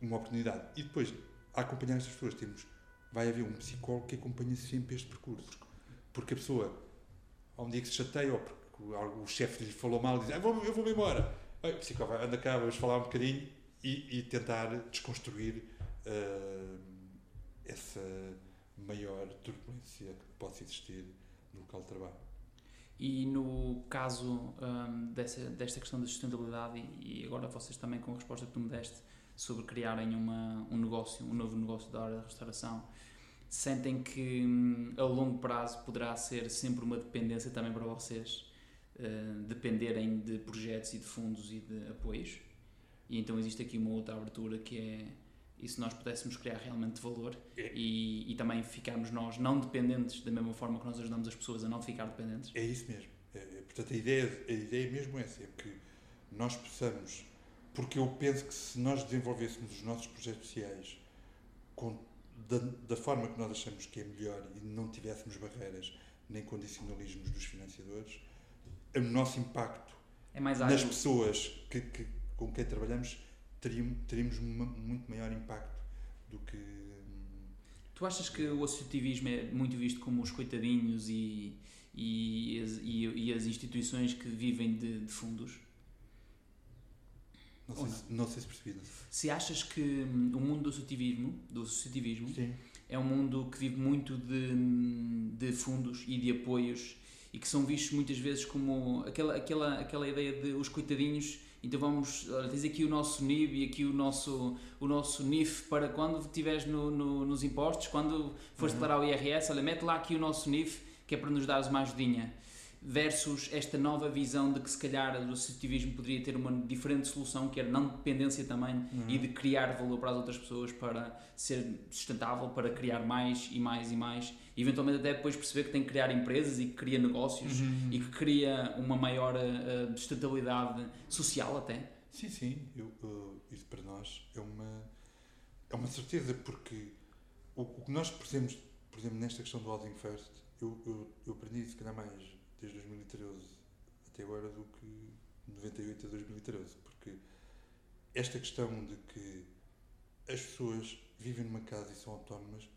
uma oportunidade. E depois, a acompanhar estas pessoas, temos, vai haver um psicólogo que acompanha sempre este percurso. Porque a pessoa, há um dia que se chateia, ou porque o, chefe lhe falou mal, diz: ah, vou, Eu vou-me embora. Aí O psicólogo anda cá, vamos falar um bocadinho e, e tentar desconstruir ah, essa maior turbulência que possa existir no local de trabalho. E no caso hum, dessa, desta questão da sustentabilidade, e, e agora vocês também com a resposta que tu me deste sobre criarem uma, um negócio, um novo negócio da área da restauração, sentem que hum, a longo prazo poderá ser sempre uma dependência também para vocês uh, dependerem de projetos e de fundos e de apoios? E então existe aqui uma outra abertura que é e se nós pudéssemos criar realmente valor É. e, e também ficarmos nós não dependentes da mesma forma que nós ajudamos as pessoas a não ficar dependentes? É isso mesmo. É, é, portanto, a ideia, a ideia é mesmo essa, é que nós possamos, porque eu penso que se nós desenvolvêssemos os nossos projetos sociais com, da, da forma que nós achamos que é melhor e não tivéssemos barreiras nem condicionalismos dos financiadores, o nosso impacto É nas pessoas que, que- com quem trabalhamos teríamos, muito maior impacto do que. Tu achas que o associativismo é muito visto como os coitadinhos e, e, as, e, e as instituições que vivem de, de fundos? Não sei, se, não sei se percebi. não sei. Se achas que hum, o mundo do associativismo, do associativismo Sim. é um mundo que vive muito de, hum, de fundos e de apoios e que são vistos muitas vezes como aquela, aquela, aquela ideia de os coitadinhos, então vamos, olha, tens aqui o nosso NIB e aqui o nosso, o nosso NIF para quando estiveres no, no- nos impostos, quando fores Uhum. declarar o IRS, olha, mete lá aqui o nosso NIF que é para nos dares uma ajudinha. Versus esta nova visão de que se calhar o associativismo poderia ter uma diferente solução, que era não dependência também Uhum. e de criar valor para as outras pessoas para ser sustentável, para criar mais e mais e mais, e eventualmente até depois perceber que tem que criar empresas e que cria negócios Uhum. e que cria uma maior eh, sustentabilidade social até. Sim, sim, eu, uh, isso para nós é uma, é uma certeza, porque o, o que nós percebemos, por exemplo, nesta questão do Housing First, eu, eu, eu aprendi se calhar mais desde 2013 até agora do que de 98 a 2013, porque esta questão de que as pessoas vivem numa casa e são autónomas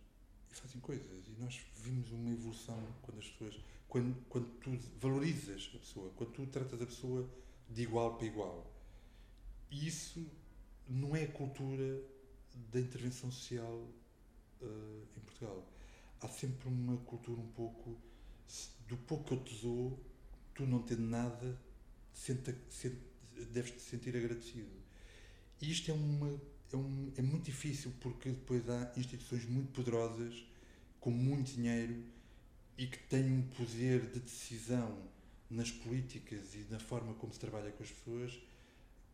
e fazem coisas, e nós vimos uma evolução quando as pessoas, quando, quando tu valorizas a pessoa, quando tu tratas a pessoa de igual para igual. E isso não é a cultura da intervenção social eh, em Portugal. Há sempre uma cultura um pouco do pouco que eu te dou, tu não tendo nada, senta, sente, deves te sentir agradecido. E isto é, uma, é, um, é muito difícil porque depois há instituições muito poderosas, com muito dinheiro e que têm um poder de decisão nas políticas e na forma como se trabalha com as pessoas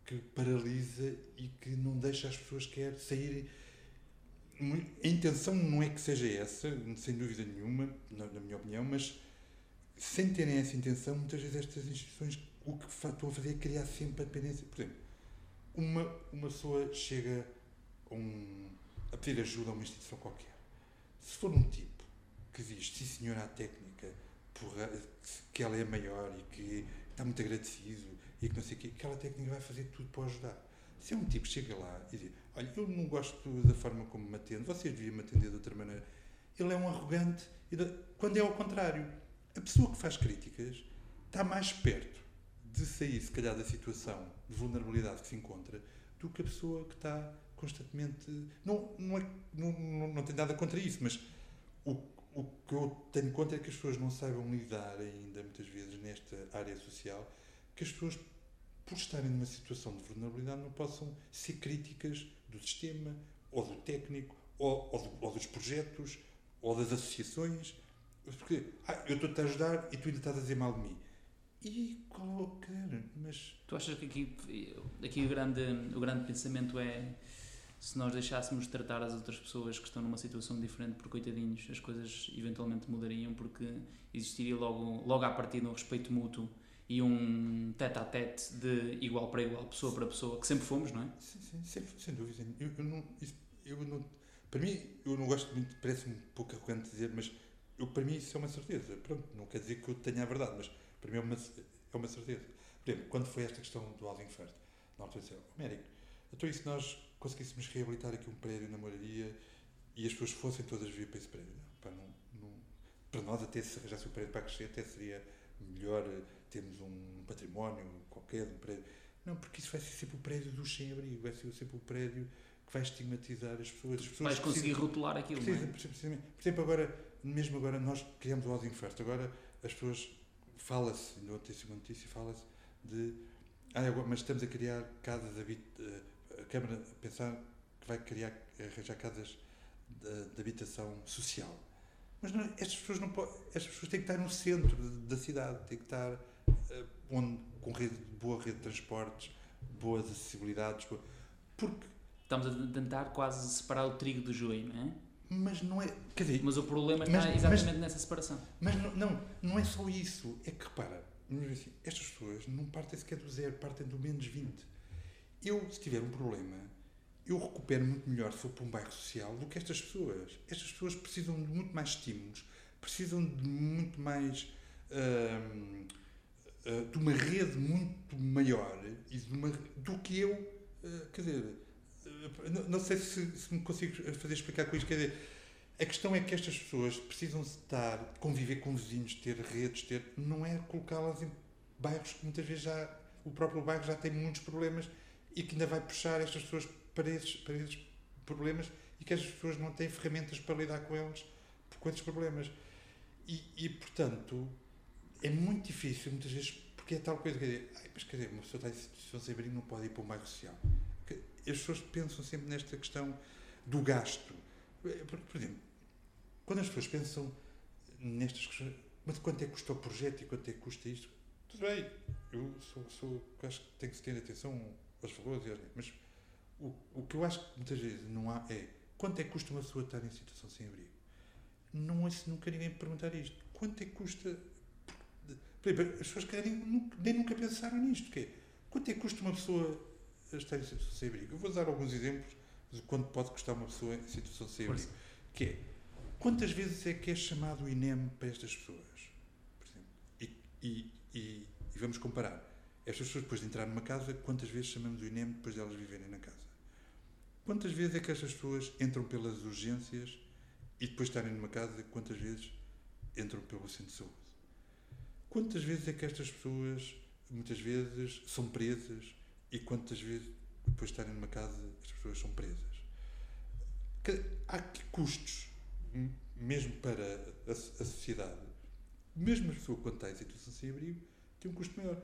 que paralisa e que não deixa as pessoas querer sair. A intenção não é que seja essa, sem dúvida nenhuma, na minha opinião, mas sem terem essa intenção, muitas vezes estas instituições o que estão a fazer é criar sempre a dependência. Por exemplo, uma, uma pessoa chega a, um, a pedir ajuda a uma instituição qualquer. Se for um tipo que diz, sim senhor, à técnica, porra, que ela é maior e que está muito agradecido e que não sei o quê, aquela técnica vai fazer tudo para ajudar. Se é um tipo que chega lá e diz, olha, eu não gosto da forma como me atende, vocês deviam me atender de outra maneira, ele é um arrogante, quando é ao contrário. A pessoa que faz críticas está mais perto de sair, se calhar, da situação de vulnerabilidade que se encontra do que a pessoa que está constantemente. Não, não, é, não, não, não tem nada contra isso, mas o, o que eu tenho contra é que as pessoas não saibam lidar ainda, muitas vezes, nesta área social, que as pessoas, por estarem numa situação de vulnerabilidade, não possam ser críticas do sistema, ou do técnico, ou, ou, ou dos projetos, ou das associações. Porque, ah, eu estou-te a ajudar e tu ainda estás a dizer mal de mim. E qualquer, mas Tu achas que aqui, aqui o, grande, o grande pensamento é se nós deixássemos de tratar as outras pessoas que estão numa situação diferente por coitadinhos, as coisas eventualmente mudariam porque existiria logo, logo à partida um respeito mútuo e um tete a tete de igual para igual, pessoa para pessoa, que sempre fomos, não é? Sim, sim, sem, sem dúvida. Eu, eu não, isso- eu não, para mim, eu não gosto muito, parece-me um pouco arrogante dizer, mas eu, para mim isso é uma certeza. Pronto, não quer dizer que eu tenha a verdade, mas para mim é uma, é uma certeza. Por exemplo, quando foi esta questão do Housing First, na altura disse, oh, Américo, então e se nós conseguíssemos reabilitar aqui um prédio na moraria e as pessoas fossem todas vir para esse prédio? Não, pá, não, não, para nós até se arranjasse o prédio para crescer, até seria melhor eh, termos um património qualquer, um prédio. Não, porque isso vai ser sempre o prédio dos sem-abrigo, vai ser sempre o prédio que vai estigmatizar as pessoas. As pessoas Vais conseguir precisam- rotular aquilo, não Precisa, é? precisa, precisamente. Por exemplo, agora, mesmo agora, nós criamos o Housing First. Agora as pessoas fala-se, no ontem notícia, fala-se de. Ah, mas estamos a criar casas, habit, eh, a Câmara a pensar que vai criar, arranjar casas de, de habitação social. Mas não, estas pessoas não podem. Estas pessoas têm que estar no centro da cidade, têm que estar eh, onde, com rede, boa rede de transportes, boas acessibilidades. boa- Porque. Estamos a tentar quase separar o trigo do joio, não é? Mas não é. Quer dizer, Mas o problema Mas- está exatamente nessa separação. Mas não, não, não é só isso. É que repara, assim, estas pessoas não partem sequer do zero, partem do menos 20. Eu, se tiver um problema, eu recupero muito melhor se for para um bairro social do que estas pessoas. Estas pessoas precisam de muito mais estímulos, precisam de muito mais. hum, ah, de uma rede muito maior e de uma, do que eu. ah, quer dizer, não, sei se, se me consigo fazer explicar com isto. Quer dizer, a questão é que estas pessoas precisam de estar, conviver com vizinhos, ter redes, ter, não é colocá-las em bairros que muitas vezes já, o próprio bairro já tem muitos problemas e que ainda vai puxar estas pessoas para esses, para esses problemas e que estas pessoas não têm ferramentas para lidar com eles, com esses problemas. E, e portanto, é muito difícil, muitas vezes, porque é tal coisa, quer dizer, mas quer dizer, uma pessoa está em situação sem abrigo não pode ir para o bairro social. As pessoas pensam sempre nesta questão do gasto. Por, por exemplo, quando as pessoas pensam nestas questões, mas quanto é que custa o projeto e quanto é que custa isto? Tudo bem, eu sou, sou acho que tem que ter atenção aos valores, e aos- mas o, o que eu acho que muitas vezes não há é quanto é que custa uma pessoa estar em situação sem abrigo? Não ouço nunca ninguém perguntar isto. Quanto é que custa? Por exemplo, as pessoas que nem, nem nunca pensaram nisto. Que é, quanto é que custa uma pessoa estar em situação sem abrigo? Eu vou dar alguns exemplos de quanto pode custar uma pessoa em situação sem abrigo. Que é, quantas vezes é que é chamado o INEM para estas pessoas? Por exemplo. E, e, e, e vamos comparar. Estas pessoas, depois de entrar numa casa, quantas vezes chamamos o INEM depois de elas viverem na casa? Quantas vezes é que estas pessoas entram pelas urgências e depois de estarem numa casa, quantas vezes entram pelo centro de saúde? Quantas vezes é que estas pessoas, muitas vezes, são presas e quantas vezes, depois de estarem numa casa, estas pessoas são presas? Há que custos, m- mesmo para a, a sociedade, mesmo a pessoa quando está em situação sem abrigo, tem um custo maior.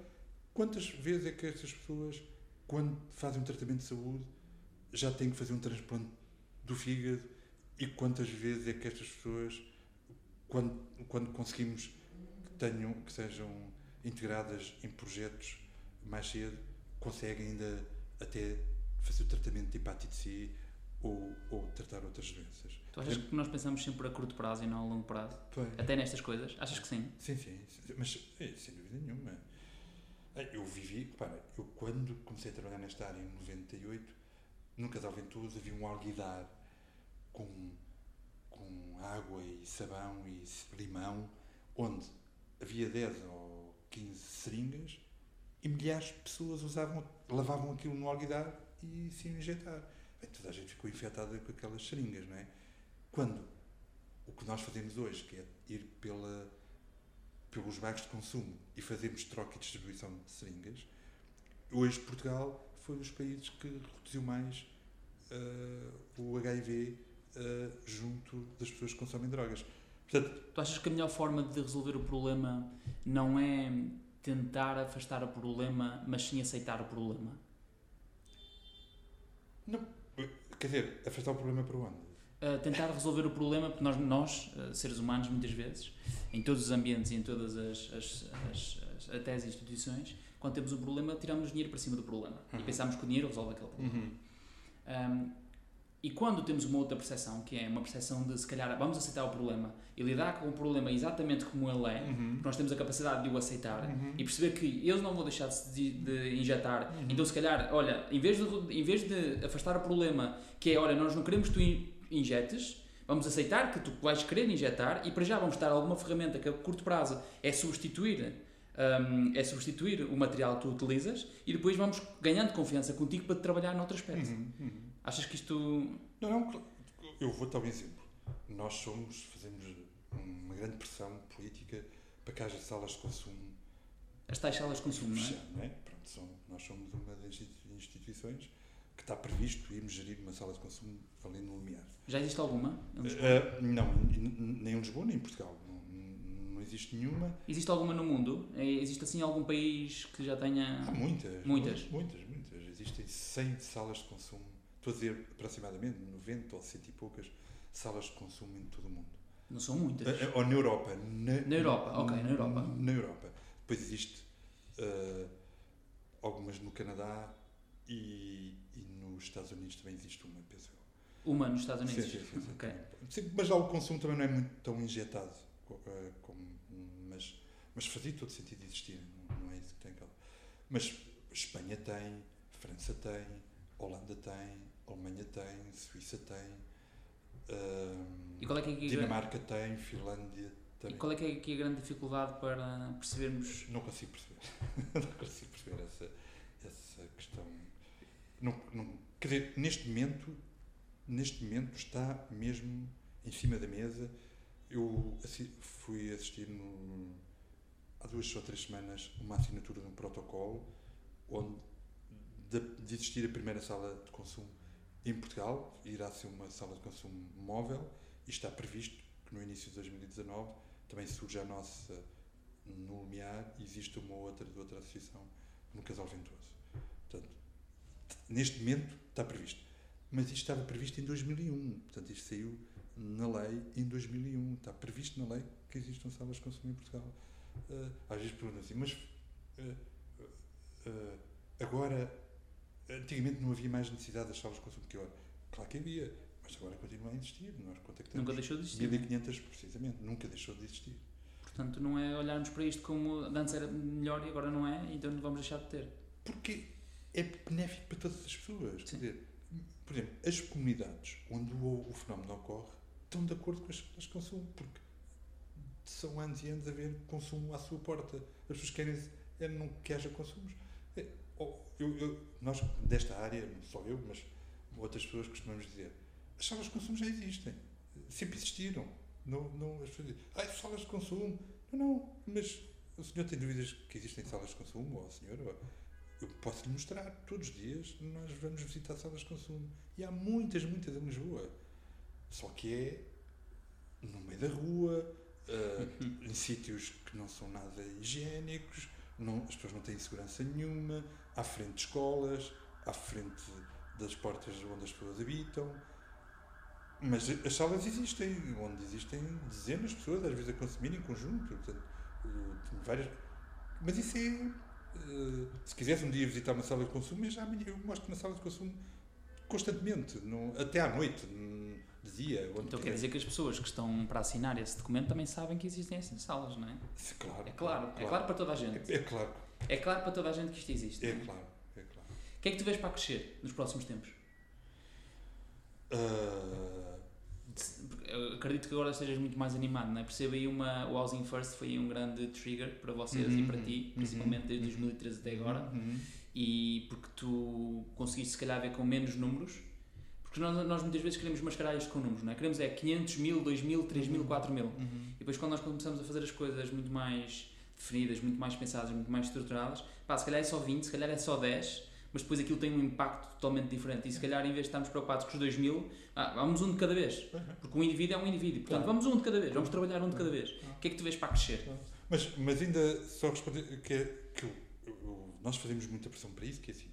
Quantas vezes é que estas pessoas, quando fazem um tratamento de saúde, já têm que fazer um transplante do fígado e quantas vezes é que estas pessoas, quando, quando conseguimos que, tenham, que sejam integradas em projetos mais cedo, conseguem ainda até fazer o tratamento de hepatite C ou, ou tratar outras doenças. Tu achas que nós pensamos sempre a curto prazo e não a longo prazo? Pois. Até nestas coisas? Achas que sim? Sim, sim, sim, mas é, sem dúvida nenhuma. Eh, Eu vivi, repara, eu quando comecei a trabalhar nesta área em 98, no Casal Ventoso havia um alguidar com, com água e sabão e limão, onde havia 10 ou 15 seringas e milhares de pessoas usavam, lavavam aquilo no alguidar e se injetar. Bem, toda a gente ficou infectada com aquelas seringas, não é? Quando o que nós fazemos hoje, que é ir pela, pelos bairros de consumo e fazermos troca e distribuição de seringas, hoje Portugal foi um dos países que reduziu mais eh, o HIV eh, junto das pessoas que consomem drogas. Portanto, Tu achas que a melhor forma de resolver o problema não é tentar afastar o problema, mas sim aceitar o problema? quer dizer, afastar o problema para onde? Uh, tentar resolver o problema, porque nós, nós uh, seres humanos, muitas vezes, em todos os ambientes e em todas as, as, as, as até as instituições, quando temos um problema, tiramos dinheiro para cima do problema e Uhum. pensamos que o dinheiro resolve aquele problema. Um, e quando temos uma outra percepção, que é uma percepção de se calhar vamos aceitar o problema e lidar com o problema exatamente como ele é, porque nós temos a capacidade de o aceitar e perceber que eles não vão deixar de, de, injetar, então se calhar, olha, em vez, de, em vez de afastar o problema, que é, olha, nós não queremos que tu in- injetes, vamos aceitar que tu vais querer injetar e para já vamos dar alguma ferramenta que a curto prazo é substituir um, é substituir o material que tu utilizas e depois vamos ganhando confiança contigo para trabalhar noutro aspecto. Uhum, uhum. Achas que isto Não, não, eu vou dar um exemplo. Nós somos, fazemos uma grande pressão política para que haja salas de consumo as tais salas de consumo, não é? não é? Pronto, são- nós somos uma das institu- instituições que está previsto irmos gerir uma sala de consumo ali no Lumiar. Já existe alguma? Eh, não, nem em Lisboa nem em Portugal. Não, não existe nenhuma. Existe alguma no mundo? É, Existe assim algum país que já tenha. Há muitas. Muitas. Muitas, muitas. Existem 100 salas de consumo. Estou a dizer aproximadamente 90 ou 100 e poucas salas de consumo em todo o mundo. Não são muitas. Ou na Europa. Na, Na Europa, ok, na Europa. Na Europa. Depois existe eh, algumas no Canadá e, e nos Estados Unidos também existe uma, penso eu. Uma nos Estados Unidos. Sim, sim, sim, sim. Ok. Sim, mas lá o consumo também não é muito tão injetado. eh, Como, mas, mas fazia todo sentido existir. Não, é isso que tem cá. Mas Espanha tem, França tem, Holanda tem, Alemanha tem, Suíça tem. E qual é que é aqui, Dinamarca tem, Finlândia e tem. qual é que é aqui a grande dificuldade para percebermos. Não consigo perceber. *laughs* não consigo perceber essa, essa questão. Não, não, quer dizer, neste momento, neste momento está mesmo em cima da mesa. Eu assi- fui assistir no, há duas ou três semanas uma assinatura de um protocolo onde de, de existir a primeira sala de consumo em Portugal, irá ser uma sala de consumo móvel e está previsto que no início de 2019 também surge a nossa no Lumiar existe uma outra de outra associação no Casal Ventoso. Portanto, neste momento está previsto. Mas isto estava previsto em 2001. Portanto, isto saiu na lei em 2001. Está previsto na lei que existam salas de consumo em Portugal. Uh, às vezes perguntam assim, mas uh, uh, agora, antigamente não havia mais necessidade das salas de consumo que agora. Claro que havia, mas agora continua a existir. Nós contactamos Nunca deixou de existir. 1500 precisamente, nunca deixou de existir. Portanto, não é olharmos para isto como antes era melhor e agora não é, então não vamos deixar de ter. Porque é benéfico para todas as pessoas. Sim. Quer dizer, por exemplo, as comunidades onde o, o fenómeno ocorre estão de acordo com as salas de consumo, porque são anos e anos a ver consumo à sua porta. As pessoas querem é, não que haja consumos. Oh, eu, eu, nós, desta área, não só eu, mas outras pessoas costumamos dizer, as salas de consumo já existem. Sempre existiram. Não, não, as pessoas dizem, ah, salas de consumo. Não, não, mas o senhor tem dúvidas que existem salas de consumo? Ou a senhora? Eu posso lhe mostrar, todos os dias nós vamos visitar salas de consumo. E há muitas, muitas em Lisboa. Só que é no meio da rua, uh, em sítios que não são nada higiênicos, não, as pessoas não têm segurança nenhuma, à frente de escolas, à frente das portas onde as pessoas habitam. Mas as salas existem, onde existem dezenas de pessoas, às vezes a consumir em conjunto. Portanto, uh, várias... Mas isso é. Uh, se quisesse um dia visitar uma sala de consumo, eu já eu mostro na sala de consumo constantemente, no, até à noite, de dia. Então quer dizer que as pessoas que estão para assinar esse documento também sabem que existem essas salas, não é? Claro. É claro, claro. é claro para toda a gente. É, é, claro. É claro para toda a gente que isto existe. É, é? claro, é claro. O que é que tu vês para crescer nos próximos tempos? Uh... Eu acredito que agora estejas muito mais animado, não é? Percebo aí uma. O Housing First foi um grande trigger para vocês uhum, e para ti, uhum, principalmente desde 2013 até agora. Uhum. E porque tu conseguiste, se calhar, ver com menos números porque nós, nós muitas vezes queremos mascarar isto com números, não é? Queremos é 500 mil, 2 mil, 3 mil, 4 mil. Uhum. E depois quando nós começamos a fazer as coisas muito mais definidas, muito mais pensadas, muito mais estruturadas, pá, se calhar é só 20, se calhar é só 10, mas depois aquilo tem um impacto totalmente diferente. E se calhar em vez de estarmos preocupados com os 2 mil, ah, vamos um de cada vez. Uhum. Porque um indivíduo é um indivíduo. Portanto, vamos um de cada vez, vamos trabalhar um de cada vez. O que é que tu vês para crescer? Mas, mas ainda só responder que, é, que eu, eu, nós fazemos muita pressão para isso, que é assim,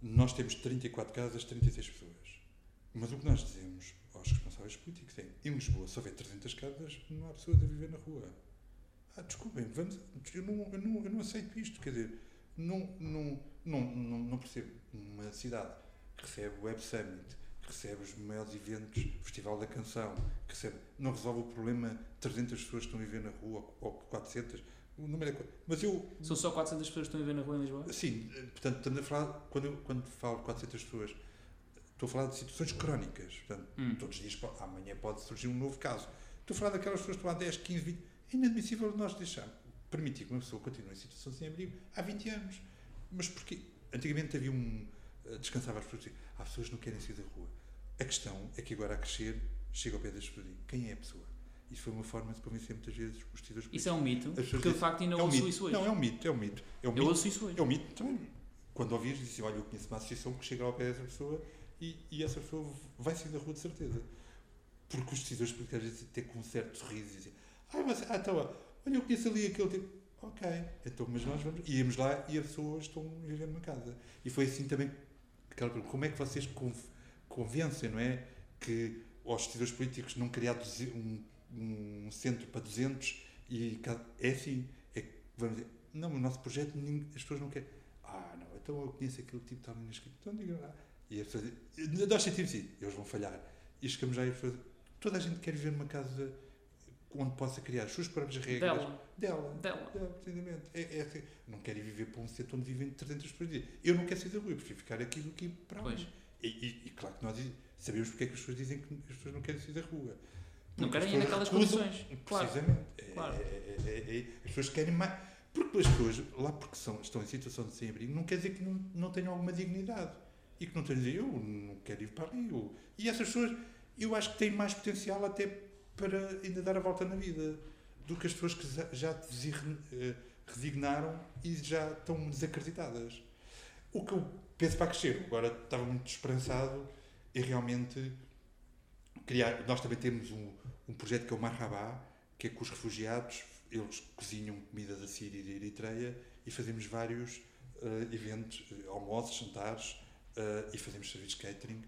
nós temos 34 casas, 36 pessoas. Mas o que nós dizemos aos responsáveis políticos é: em Lisboa, se houver 300 casas, não há pessoas a viver na rua. Ah, desculpem, vamos, eu, não, eu, não, eu não aceito isto. Quer dizer, não, não, não, não, não percebo uma cidade que recebe o Web Summit, que recebe os maiores eventos, Festival da Canção, que recebe, não resolve o problema de 300 pessoas que estão a viver na rua, ou 400. O número é. Mas eu. São só 400 pessoas que estão a viver na rua em Lisboa? Sim, portanto, estamos a falar, quando, eu, quando falo 400 pessoas Estou a falar de situações crónicas. Portanto, hum. todos os dias, amanhã pode surgir um novo caso. Estou a falar daquelas pessoas que estão há 10, 15, 20. É inadmissível nós deixar, permitir que uma pessoa continue em situação sem abrigo há 20 anos. Mas porquê? Antigamente havia um. Eh, descansava as pessoas há pessoas que não querem sair da rua. A questão é que agora a crescer chega ao pé das pessoas e quem é a pessoa? Isso foi uma forma de convencer muitas vezes os decisores Isso é um mito? Porque dizem, de facto ainda é um ouço mito. isso hoje. Não, é um mito, é um mito. É um eu mito. ouço isso hoje. É um mito também. Quando ouvires, dizes, olha, eu conheço uma associação que chega ao pé dessa pessoa e, e essa pessoa vai sair da rua de certeza. Porque os decisores políticos às vezes até com um certo sorriso dizem, ah, mas, ah, então, olha, eu conheço ali aquele tipo. Ok, então, mas nós vamos. Íamos lá e as pessoas estão vivendo numa casa. E foi assim também como é que vocês convencem, não é? Que aos decisores políticos não criar um, um centro para 200 e é assim, é, vamos dizer, não, o nosso projeto as pessoas não querem. Ah, não, então eu conheço aquele tipo que está ali na escrita. Então diga lá. E a pessoa diz, nós sentimos assim, eles vão falhar. E chegamos aí, toda a gente quer viver numa casa onde possa criar as suas próprias regras. Dela. Dela. Dela. Dela precisamente. É, é assim. Não querem viver para um setor onde vivem 300 pessoas. Eu não quero sair da rua, eu prefiro ficar aqui do que para lá. E, e, e, claro que nós sabemos porque é que as pessoas dizem que as pessoas não querem sair da rua. Porque não querem ir naquelas condições. Precisamente. Claro. É, é, é, é, as pessoas querem mais. Porque as pessoas, lá porque são, estão em situação de sem-abrigo, não quer dizer que não, não tenham alguma dignidade e que não tenham dizer, eu não quero ir para ali. Eu. E essas pessoas, eu acho que têm mais potencial até para ainda dar a volta na vida do que as pessoas que já eh, resignaram e já estão desacreditadas. O que eu penso para crescer, agora estava muito esperançado em realmente criar. Nós também temos um, um projeto que é o Marhabá, que é com os refugiados, eles cozinham comida da Síria e da Eritreia e fazemos vários uh, eventos, uh, almoços, jantares uh, e fazemos serviços de catering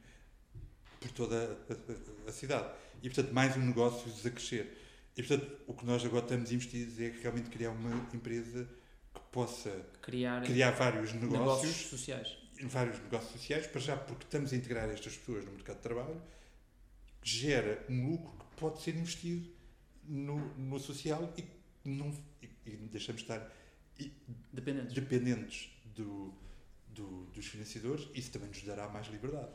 por toda a, a, a, cidade. E, portanto, mais um negócio a crescer. E, portanto, o que nós agora estamos investidos é realmente criar uma empresa que possa criar, criar vários negócios, negócios sociais. Vários negócios sociais, para já porque estamos a integrar estas pessoas no mercado de trabalho, que gera um lucro que pode ser investido no, no social e, não, e, e deixamos de estar e, dependentes, dependentes do, do, dos financiadores. Isso também nos dará mais liberdade.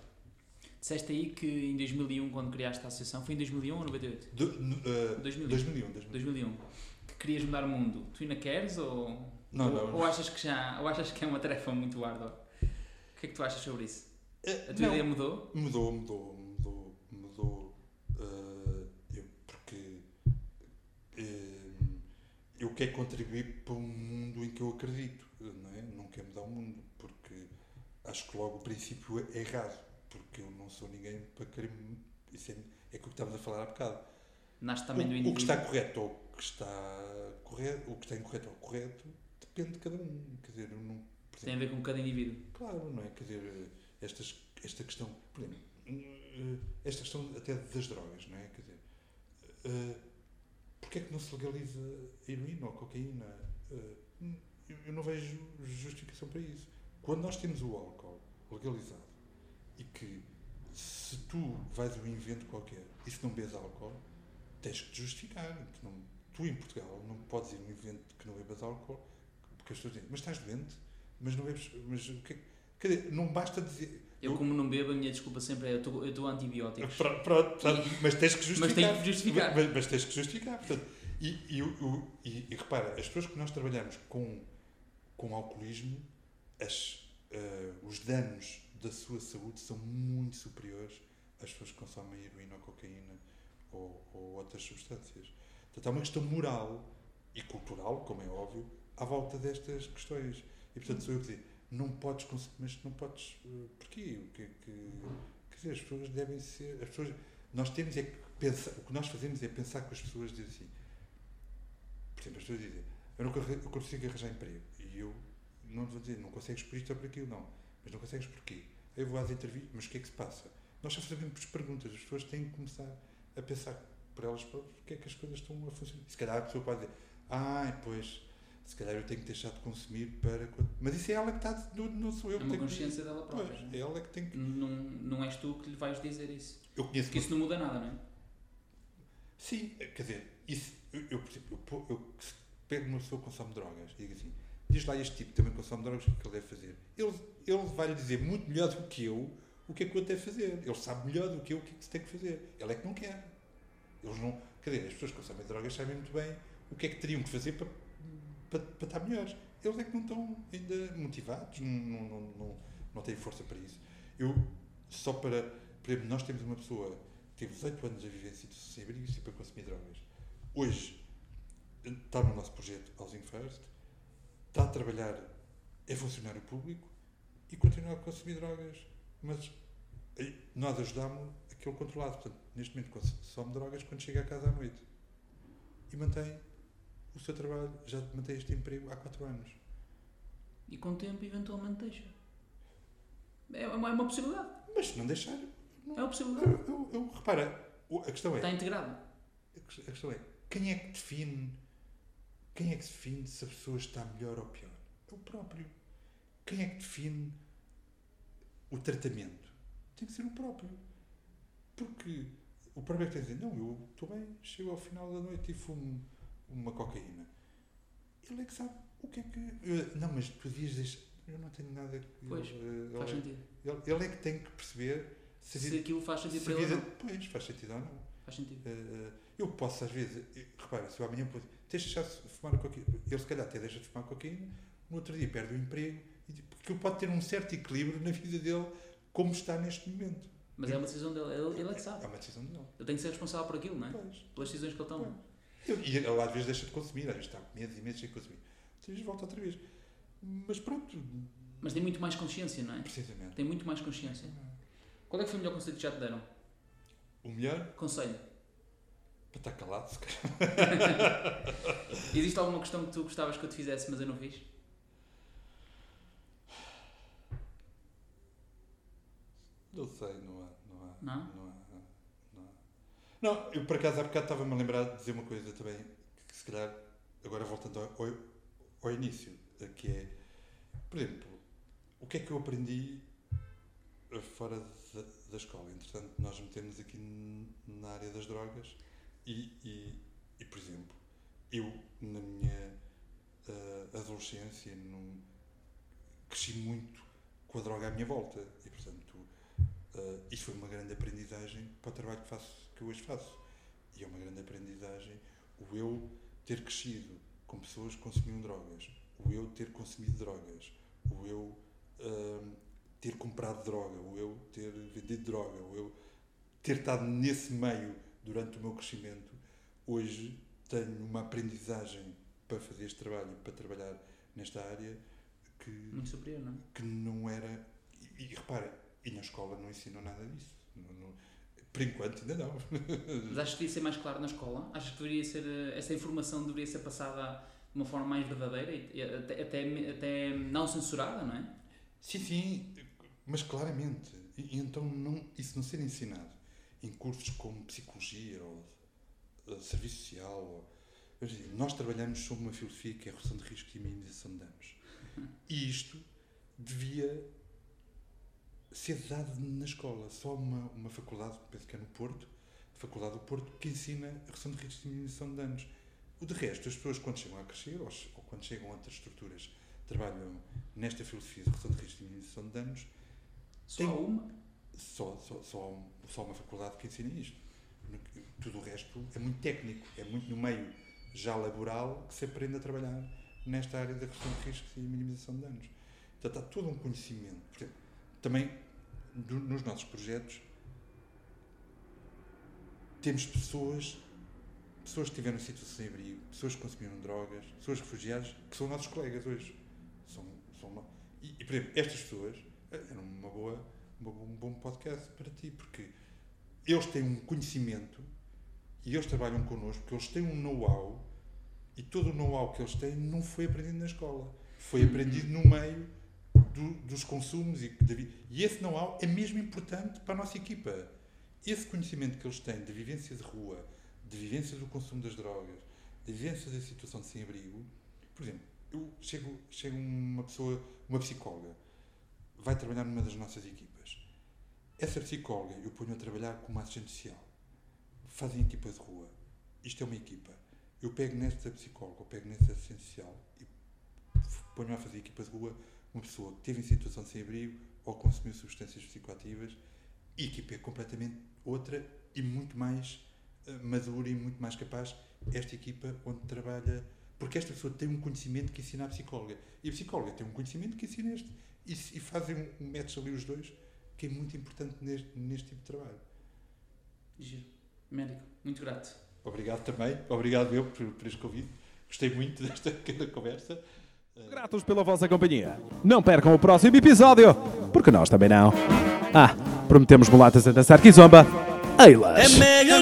Disseste aí que em 2001, quando criaste a associação, foi em 2001 ou 98? Do, uh, 2001. 2001, 2001. 2001. Que querias mudar o mundo. Tu ainda queres ou, não, ou, não, ou achas que já, ou achas que é uma tarefa muito árdua? O que é que tu achas sobre isso? Uh, a tua não, ideia mudou? Mudou, mudou, mudou, mudou. Uh, eu, porque eu quero contribuir para um mundo em que eu acredito, não é? Não quero mudar o mundo, porque acho que logo o princípio é errado porque eu não sou ninguém para querer. Isso é, é aquilo que estávamos a falar há bocado. Nasce também o, do indivíduo. O que está correto ou o que está correto, o que está incorreto ou correto, depende de cada um. Quer dizer, não. Exemplo, Tem a ver com cada indivíduo. Claro, não é? Quer dizer, estas, esta questão. Por exemplo, eh, esta questão até das drogas, não é? Quer dizer, uh, porquê é que não se legaliza heroína ou cocaína? Uh, eu não vejo justificação para isso. Quando nós temos o álcool legalizado, e que se tu vais a um evento qualquer e se não bebes álcool, tens que te justificar. Tu, não, tu em Portugal não podes ir a um evento que não bebas álcool porque as pessoas dizem, mas estás doente? Mas não bebes. Mas o que Quer dizer, não basta dizer. Eu, como não bebo, a minha desculpa sempre é eu estou antibióticos. Pronto, pronto, *laughs* mas tens que justificar. mas tens que justificar. Mas, mas tens que justificar. Portanto, e, e, e, e, repara, as pessoas que nós trabalhamos com, com alcoolismo, as, uh, os danos da sua saúde são muito superiores às pessoas que consomem heroína ou cocaína ou, ou outras substâncias. Portanto, há uma questão moral e cultural, como é óbvio, à volta destas questões. E, portanto, sou eu que digo, não podes consumir, mas não podes. Uh, porquê? O que, que, quer dizer, as pessoas devem ser. As pessoas, nós temos é que pensar, o que nós fazemos é pensar com as pessoas dizem assim. Por exemplo, as pessoas dizem, eu não consigo arranjar emprego. E eu não vou dizer, não consegues por isto ou por aquilo, não. Mas não consegues porquê? Eu vou às entrevistas, mas o que é que se passa? Nós só fazemos perguntas, as pessoas têm que começar a pensar por elas próprias porque é que as coisas estão a funcionar. E se calhar a pessoa pode dizer, ah, pois, se calhar eu tenho que deixar de consumir para. Mas isso é ela que está, não, não sou eu é que tenho uma consciência que... dela própria. Pois, é ela que tem que. Não, não és tu que lhe vais dizer isso. Eu conheço Porque isso não muda nada, não é? Sim, quer dizer, isso, eu, eu por exemplo, eu, eu, eu pego uma pessoa que consome drogas e digo assim, diz lá este tipo também consome drogas, o que ele deve fazer? Ele, ele vai lhe dizer muito melhor do que eu o que é que o deve fazer. Ele sabe melhor do que eu o que é que se tem que fazer. Ele é que não quer. Eles não, quer dizer, as pessoas que consomem drogas sabem muito bem o que é que teriam que fazer para, para, para estar melhores. Eles é que não estão ainda motivados, não, não, não, não, têm força para isso. Eu, só para, por exemplo, nós temos uma pessoa que teve 18 anos a viver sem abrigo e para consumir drogas. Hoje está no nosso projeto Housing First, está a trabalhar, é funcionário público e continua a consumir drogas. Mas nós ajudámos aquele controlado. Portanto, neste momento consome drogas quando chega a casa à noite. E mantém o seu trabalho, já mantém este emprego há 4 anos. E com o tempo, eventualmente, deixa. É uma, é uma possibilidade. Mas se não deixar. Não, é uma possibilidade. Eu, eu, eu, repara, a questão é. Está integrado. A questão é: quem é que define quem é que define se a pessoa está melhor ou pior? É o próprio. Quem é que define o tratamento? Tem que ser o próprio. Porque o próprio é que tem que dizer, não, eu estou bem, chego ao final da noite e fumo uma cocaína. Ele é que sabe o que é que. Não, mas tu deixar. Eu não tenho nada que. Pois, ele, faz ele, sentido. Ele, ele, é que tem que perceber se, se aquilo faz sentido para ele. Vida, pois, faz sentido ou não. Faz sentido. Uh, eu posso, às vezes, repara, se eu amanhã deixa de fumar a cocaína. Ele se calhar até deixa de fumar cocaína, no outro dia perde o emprego, porque ele pode ter um certo equilíbrio na vida dele, como está neste momento. Mas é uma decisão dele, ele, ele é que sabe. É uma decisão dele. Ele tem que ser responsável por aquilo, não é? Pois. Pelas decisões que ele toma. E ele às vezes deixa de consumir, às vezes está meses e meses sem consumir. Às vezes volta outra vez. Mas pronto, Mas tem muito mais consciência, não é? Precisamente. Tem muito mais consciência. Qual é que foi o melhor conselho que já te deram? O melhor, Conselho. Para estar calado, se calhar. *laughs* Existe alguma questão que tu gostavas que eu te fizesse, mas eu não fiz? Não sei, não há. Não há. Não? Não, há, não, há. não eu por acaso há bocado estava-me a lembrar de dizer uma coisa também, que se calhar, agora voltando ao, ao, ao início, que é, por exemplo, o que é que eu aprendi eh, fora da, da escola? Entretanto, nós metemos aqui na área das drogas e, e, e, por exemplo, eu na minha eh, adolescência não, cresci muito com a droga à minha volta e, portanto, Uh, isso foi uma grande aprendizagem para o trabalho que, faço, que hoje faço. E é uma grande aprendizagem o eu ter crescido com pessoas que consumiam drogas, o eu ter consumido drogas, o eu um, ter comprado droga, o eu ter vendido droga, o eu ter estado nesse meio durante o meu crescimento. Hoje tenho uma aprendizagem para fazer este trabalho, para trabalhar nesta área que Muito superior, não é? que não era. E, e repara, e na escola não ensinam nada disso. Não- não- por enquanto ainda não. Mas achas que devia ser mais claro na escola? Achas que deveria ser, eh, essa informação deveria ser passada de uma forma mais verdadeira e, até, até, até não censurada, não é? sim, sim, mas claramente. E, e então não, isso não ser ensinado em cursos como psicologia ou eh, serviço social. Ou, digo, nós trabalhamos sob uma filosofia que é a redução de risco e minimização de danos. E isto devia ser dado na escola. Só uma, uma faculdade, penso que é no Porto, a Faculdade do Porto, que ensina a redução de riscos e minimização de danos. O de resto, as pessoas quando chegam a crescer, ou, ou quando chegam a outras estruturas, trabalham nesta filosofia de redução de riscos e minimização de danos, Só uma? Só, só, só, só uma faculdade que ensina isto. Tudo o resto é muito técnico, é muito no meio já laboral que se aprende a trabalhar nesta área da redução de riscos e minimização de danos. Portanto, há todo um conhecimento. Por exemplo, também do- nos nossos projetos temos pessoas, pessoas que tiveram situação sem abrigo, pessoas que consumiram drogas, pessoas refugiadas, que são nossos colegas hoje. São, são e, e, por exemplo, estas pessoas eh, eram uma boa, um bom podcast para ti, porque eles têm um conhecimento e eles trabalham connosco, porque eles têm um know-how e todo o know-how que eles têm não foi aprendido na escola. Foi aprendido no meio do- dos consumos e, da vi- e esse know-how é mesmo importante para a nossa equipa. Esse conhecimento que eles têm de vivência de rua, de vivência do consumo das drogas, de vivência da situação de sem-abrigo, por exemplo, eu chego, chego uma pessoa, uma psicóloga, vai trabalhar numa das nossas equipas. Essa psicóloga eu ponho a trabalhar como assistente social. Fazem equipa de rua. Isto é uma equipa. Eu pego nesta psicóloga, eu pego nesta assistente social e ponho a fazer equipa de rua uma pessoa que esteve em situação de sem-abrigo ou consumiu substâncias psicoativas e a equipa é completamente outra e muito mais eh, madura e muito mais capaz. Esta equipa onde trabalha. Porque esta pessoa tem um conhecimento que ensina a psicóloga e a psicóloga tem um conhecimento que ensina este. E, e fazem um, match ali os dois que é muito importante neste, neste tipo de trabalho. Giro. Médico, muito grato. Obrigado também, obrigado eu por, por este convite. Gostei muito *laughs* desta pequena conversa. Gratos pela vossa companhia. Não percam o próximo episódio, porque nós também não. Ah, prometemos mulatas a dançar kizomba. Eilas! É melhor